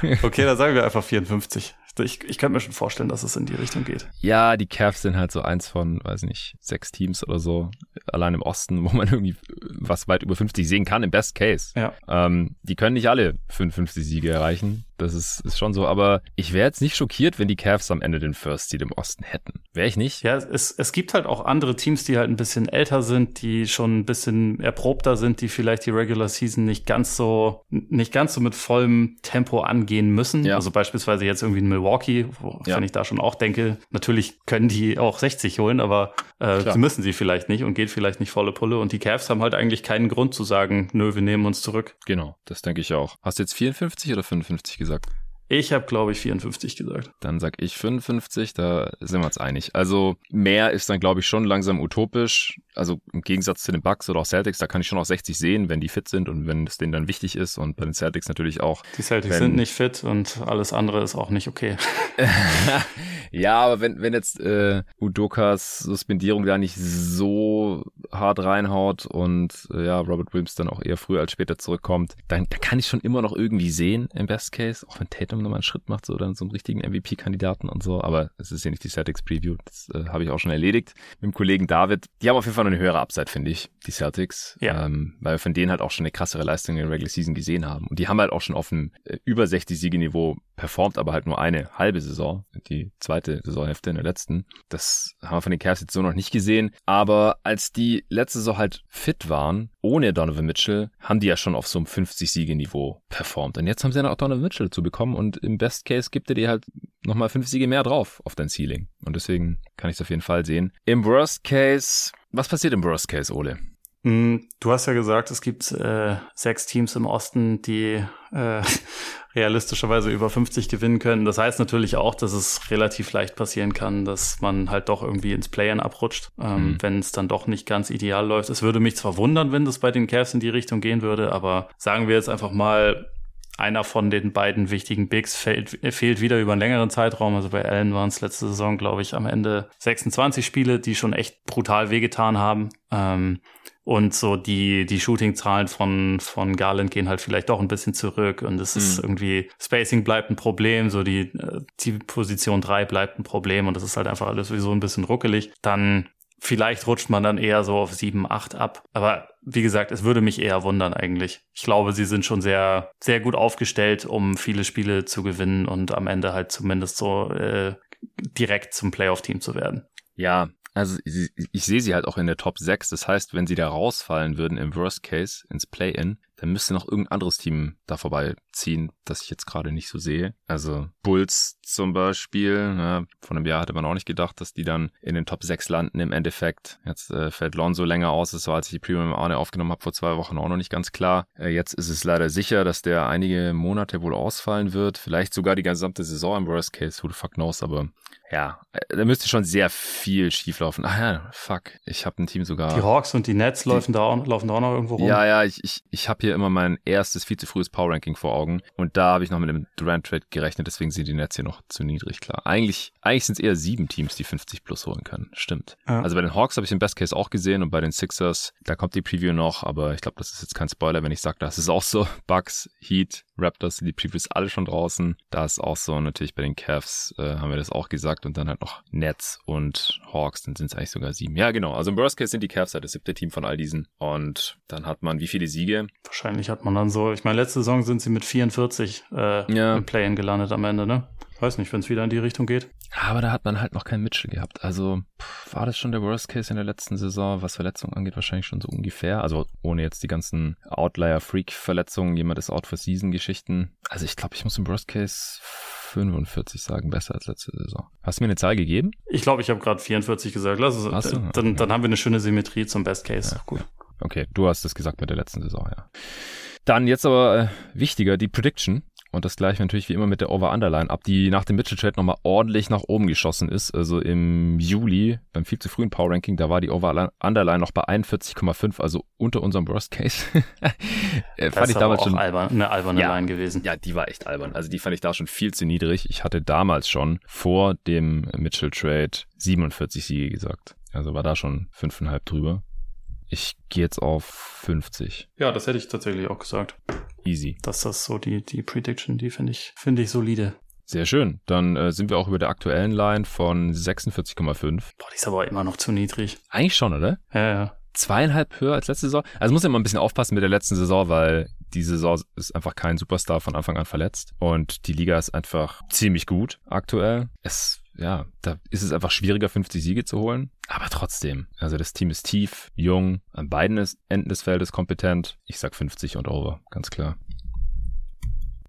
okay, dann sagen wir einfach 54 ich, ich könnte mir schon vorstellen, dass es in die Richtung geht. Ja, die Cavs sind halt so eins von, weiß nicht, sechs Teams oder so, allein im Osten, wo man irgendwie was weit über 50 sehen kann, im Best Case. Ja. Ähm, die können nicht alle 55 Siege erreichen. Das ist, ist schon so, aber ich wäre jetzt nicht schockiert, wenn die Cavs am Ende den First Seed im Osten hätten. Wäre ich nicht? Ja, es, es gibt halt auch andere Teams, die halt ein bisschen älter sind, die schon ein bisschen erprobter sind, die vielleicht die Regular Season nicht ganz so, nicht ganz so mit vollem Tempo angehen müssen. Ja. Also beispielsweise jetzt irgendwie in Milwaukee, wo ja. ich da schon auch denke, natürlich können die auch 60 holen, aber äh, sie müssen sie vielleicht nicht und geht vielleicht nicht volle Pulle. Und die Cavs haben halt eigentlich keinen Grund zu sagen, nö, wir nehmen uns zurück. Genau, das denke ich auch. Hast du jetzt 54 oder 55 gesagt? Gesagt? Ich habe, glaube ich, 54 gesagt. Dann sag ich 55, da sind wir uns einig. Also mehr ist dann, glaube ich, schon langsam utopisch. Also im Gegensatz zu den Bucks oder auch Celtics, da kann ich schon auch 60 sehen, wenn die fit sind und wenn es denen dann wichtig ist. Und bei den Celtics natürlich auch. Die Celtics wenn, sind nicht fit und alles andere ist auch nicht okay. ja, aber wenn, wenn jetzt äh, Udokas Suspendierung da nicht so hart reinhaut und äh, ja, Robert Williams dann auch eher früher als später zurückkommt, dann, dann kann ich schon immer noch irgendwie sehen im Best Case, auch wenn Tatum nochmal einen Schritt macht, so dann so einen richtigen MVP-Kandidaten und so. Aber es ist ja nicht die Celtics Preview, das äh, habe ich auch schon erledigt mit dem Kollegen David. Die haben auf jeden Fall noch eine höhere Upside, finde ich, die Celtics. Ja. Ähm, weil wir von denen halt auch schon eine krassere Leistung in der Regular Season gesehen haben. Und die haben halt auch schon auf einem äh, über 60 Siege-Niveau performt, aber halt nur eine halbe Saison, die zweite Saisonhälfte in der letzten. Das haben wir von den Cavs jetzt so noch nicht gesehen. Aber als die letzte Saison halt fit waren, ohne Donovan Mitchell, haben die ja schon auf so einem 50-Siege-Niveau performt. Und jetzt haben sie dann auch Donovan Mitchell zu bekommen und im Best Case gibt er dir halt nochmal fünf Siege mehr drauf auf dein Ceiling. Und deswegen kann ich es auf jeden Fall sehen. Im Worst Case, was passiert im Worst Case, Ole? Hm, du hast ja gesagt, es gibt äh, sechs Teams im Osten, die äh, realistischerweise über 50 gewinnen können. Das heißt natürlich auch, dass es relativ leicht passieren kann, dass man halt doch irgendwie ins Play-In abrutscht, ähm, mhm. wenn es dann doch nicht ganz ideal läuft. Es würde mich zwar wundern, wenn das bei den Cavs in die Richtung gehen würde, aber sagen wir jetzt einfach mal, einer von den beiden wichtigen Bigs fehlt, fehlt wieder über einen längeren Zeitraum. Also bei Allen waren es letzte Saison, glaube ich, am Ende 26 Spiele, die schon echt brutal wehgetan haben. Ähm, und so die, die Shooting-Zahlen von, von Garland gehen halt vielleicht doch ein bisschen zurück und es ist mhm. irgendwie, Spacing bleibt ein Problem, so die, äh, die Position drei bleibt ein Problem und das ist halt einfach alles sowieso ein bisschen ruckelig. Dann Vielleicht rutscht man dann eher so auf 7, 8 ab. Aber wie gesagt, es würde mich eher wundern eigentlich. Ich glaube, sie sind schon sehr, sehr gut aufgestellt, um viele Spiele zu gewinnen und am Ende halt zumindest so äh, direkt zum Playoff-Team zu werden. Ja, also ich, ich sehe sie halt auch in der Top 6. Das heißt, wenn sie da rausfallen würden im Worst Case ins Play-In, dann müsste noch irgendein anderes Team da vorbeiziehen, das ich jetzt gerade nicht so sehe. Also Bulls zum Beispiel, ne, vor einem Jahr hatte man auch nicht gedacht, dass die dann in den Top 6 landen im Endeffekt. Jetzt äh, fällt Lonzo länger aus, das war, als ich die Premium Arne aufgenommen habe, vor zwei Wochen auch noch nicht ganz klar. Äh, jetzt ist es leider sicher, dass der einige Monate wohl ausfallen wird, vielleicht sogar die gesamte Saison im Worst Case, who the fuck knows, aber ja, äh, da müsste schon sehr viel schieflaufen. Ah ja, fuck, ich habe ein Team sogar. Die Hawks und die Nets die, laufen, da auch, laufen da auch noch irgendwo rum. Ja, ja, ich, ich, ich habe hier immer mein erstes viel zu frühes Power Ranking vor Augen und da habe ich noch mit einem Durant Trade gerechnet, deswegen sind die Nets hier noch zu niedrig, klar. Eigentlich, eigentlich sind es eher sieben Teams, die 50 plus holen können. Stimmt. Ja. Also bei den Hawks habe ich den Best Case auch gesehen und bei den Sixers, da kommt die Preview noch, aber ich glaube, das ist jetzt kein Spoiler, wenn ich sage, das ist auch so. Bucks, Heat, Raptors, die Previews alle schon draußen. Da ist auch so, natürlich bei den Cavs äh, haben wir das auch gesagt und dann halt noch Nets und Hawks, dann sind es eigentlich sogar sieben. Ja, genau. Also im Worst Case sind die Cavs halt das siebte Team von all diesen und dann hat man wie viele Siege? Wahrscheinlich hat man dann so, ich meine, letzte Saison sind sie mit 44 äh, ja. im Play-In gelandet am Ende, ne? Weiß nicht, wenn es wieder in die Richtung geht. Aber da hat man halt noch keinen Mitchell gehabt. Also pff, war das schon der Worst Case in der letzten Saison, was Verletzungen angeht, wahrscheinlich schon so ungefähr. Also ohne jetzt die ganzen Outlier-Freak-Verletzungen, jemand ist out for Season-Geschichten. Also ich glaube, ich muss im Worst Case 45 sagen, besser als letzte Saison. Hast du mir eine Zahl gegeben? Ich glaube, ich habe gerade 44 gesagt. Lass es, Hast du? Dann, dann haben wir eine schöne Symmetrie zum Best Case. Ja, gut. Okay, du hast es gesagt mit der letzten Saison, ja. Dann jetzt aber äh, wichtiger, die Prediction. Und das gleiche natürlich wie immer mit der Over-Underline ab, die nach dem Mitchell-Trade nochmal ordentlich nach oben geschossen ist. Also im Juli, beim viel zu frühen Power-Ranking, da war die Over-Underline noch bei 41,5, also unter unserem Worst-Case. Äh, fand ich damals schon albern, eine alberne ja, Line gewesen. Ja, die war echt albern. Also die fand ich da schon viel zu niedrig. Ich hatte damals schon vor dem Mitchell-Trade 47 Siege gesagt. Also war da schon fünfeinhalb drüber. Ich gehe jetzt auf 50. Ja, das hätte ich tatsächlich auch gesagt. Easy. Das ist so die, die Prediction, die finde ich, finde ich solide. Sehr schön. Dann äh, sind wir auch über der aktuellen Line von 46,5. Boah, die ist aber immer noch zu niedrig. Eigentlich schon, oder? Ja, ja. Zweieinhalb höher als letzte Saison. Also muss ja mal ein bisschen aufpassen mit der letzten Saison, weil die Saison ist einfach kein Superstar von Anfang an verletzt. Und die Liga ist einfach ziemlich gut aktuell. Es ja, da ist es einfach schwieriger, 50 Siege zu holen. Aber trotzdem, also das Team ist tief, jung, an beiden Enden des Feldes kompetent. Ich sag 50 und over, ganz klar.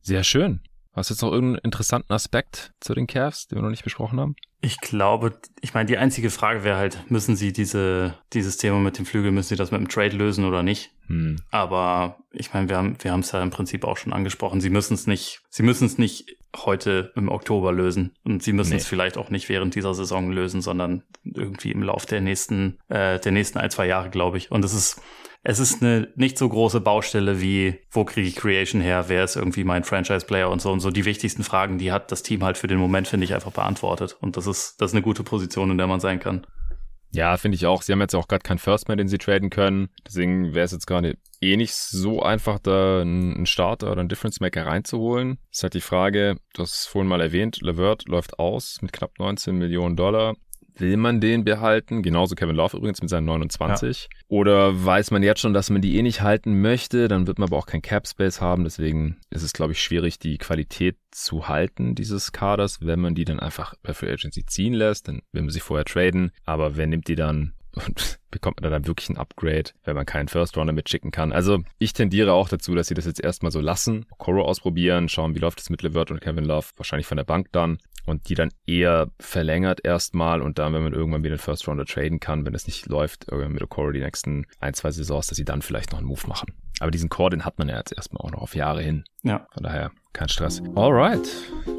Sehr schön. Hast du jetzt noch irgendeinen interessanten Aspekt zu den Cavs, den wir noch nicht besprochen haben? Ich glaube, ich meine, die einzige Frage wäre halt, müssen sie diese, dieses Thema mit dem Flügel, müssen sie das mit dem Trade lösen oder nicht? Hm. Aber ich meine, wir haben wir haben es ja im Prinzip auch schon angesprochen. Sie müssen es nicht, sie müssen es nicht heute im Oktober lösen und sie müssen nee. es vielleicht auch nicht während dieser Saison lösen, sondern irgendwie im Lauf der nächsten äh, der nächsten ein zwei Jahre, glaube ich. Und es ist es ist eine nicht so große Baustelle wie, wo kriege ich Creation her, wer ist irgendwie mein Franchise-Player und so und so. Die wichtigsten Fragen, die hat das Team halt für den Moment, finde ich, einfach beantwortet. Und das ist, das ist eine gute Position, in der man sein kann. Ja, finde ich auch. Sie haben jetzt auch gerade keinen First Man, den sie traden können. Deswegen wäre es jetzt gerade eh nicht so einfach, da einen Starter oder einen Difference Maker reinzuholen. ist halt die Frage, du hast vorhin mal erwähnt, Levert läuft aus mit knapp 19 Millionen Dollar. Will man den behalten? Genauso Kevin Love übrigens mit seinen 29. Ja. Oder weiß man jetzt schon, dass man die eh nicht halten möchte? Dann wird man aber auch kein Cap Space haben. Deswegen ist es, glaube ich, schwierig, die Qualität zu halten dieses Kaders. Wenn man die dann einfach per Free Agency ziehen lässt, dann will man sie vorher traden. Aber wer nimmt die dann und bekommt man dann wirklich ein Upgrade, wenn man keinen First Runner mitschicken kann. Also ich tendiere auch dazu, dass sie das jetzt erstmal so lassen, Coro ausprobieren, schauen, wie läuft es mit Levert und Kevin Love, wahrscheinlich von der Bank dann und die dann eher verlängert erstmal und dann, wenn man irgendwann wieder den First Rounder traden kann, wenn es nicht läuft, irgendwann mit Okoro die nächsten ein, zwei Saisons, dass sie dann vielleicht noch einen Move machen. Aber diesen Core, den hat man ja jetzt erstmal auch noch auf Jahre hin. Ja. Von daher kein Stress. Alright.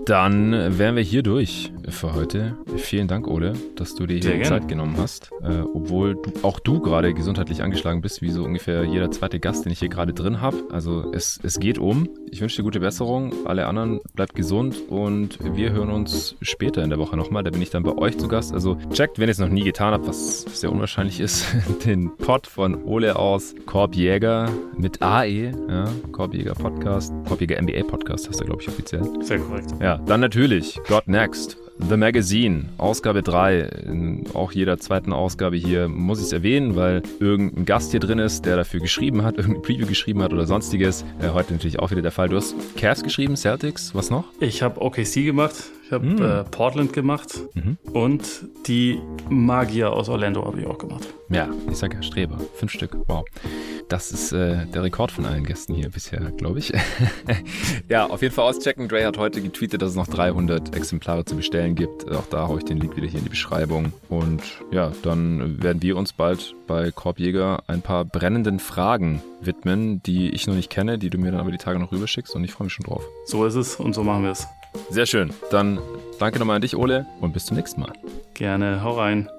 Dann wären wir hier durch für heute. Vielen Dank, Ole, dass du dir hier Zeit genommen hast. Äh, obwohl du, auch du gerade gesundheitlich angeschlagen bist, wie so ungefähr jeder zweite Gast, den ich hier gerade drin habe. Also es, es geht um. Ich wünsche dir gute Besserung. Alle anderen bleibt gesund und wir hören uns später in der Woche nochmal. Da bin ich dann bei euch zu Gast. Also checkt, wenn ihr es noch nie getan habt, was sehr unwahrscheinlich ist, den Pod von Ole aus Korbjäger mit AE, ja, Korbjäger Podcast, Korbjäger NBA Podcast heißt er, glaube ich, offiziell. Sehr korrekt. Ja, dann natürlich God Next. The Magazine, Ausgabe 3. In auch jeder zweiten Ausgabe hier muss ich es erwähnen, weil irgendein Gast hier drin ist, der dafür geschrieben hat, irgendein Preview geschrieben hat oder sonstiges. Äh, heute natürlich auch wieder der Fall. Du hast Cavs geschrieben, Celtics, was noch? Ich habe OKC gemacht, ich habe mm. äh, Portland gemacht mhm. und die Magier aus Orlando habe ich auch gemacht. Ja, ich sage ja Streber. Fünf Stück, wow. Das ist äh, der Rekord von allen Gästen hier bisher, glaube ich. ja, auf jeden Fall auschecken. Dre hat heute getweetet, dass es noch 300 Exemplare zu bestellen gibt. Auch da haue ich den Link wieder hier in die Beschreibung. Und ja, dann werden wir uns bald bei Korbjäger ein paar brennenden Fragen widmen, die ich noch nicht kenne, die du mir dann aber die Tage noch rüberschickst. Und ich freue mich schon drauf. So ist es und so machen wir es. Sehr schön. Dann danke nochmal an dich, Ole, und bis zum nächsten Mal. Gerne. Hau rein.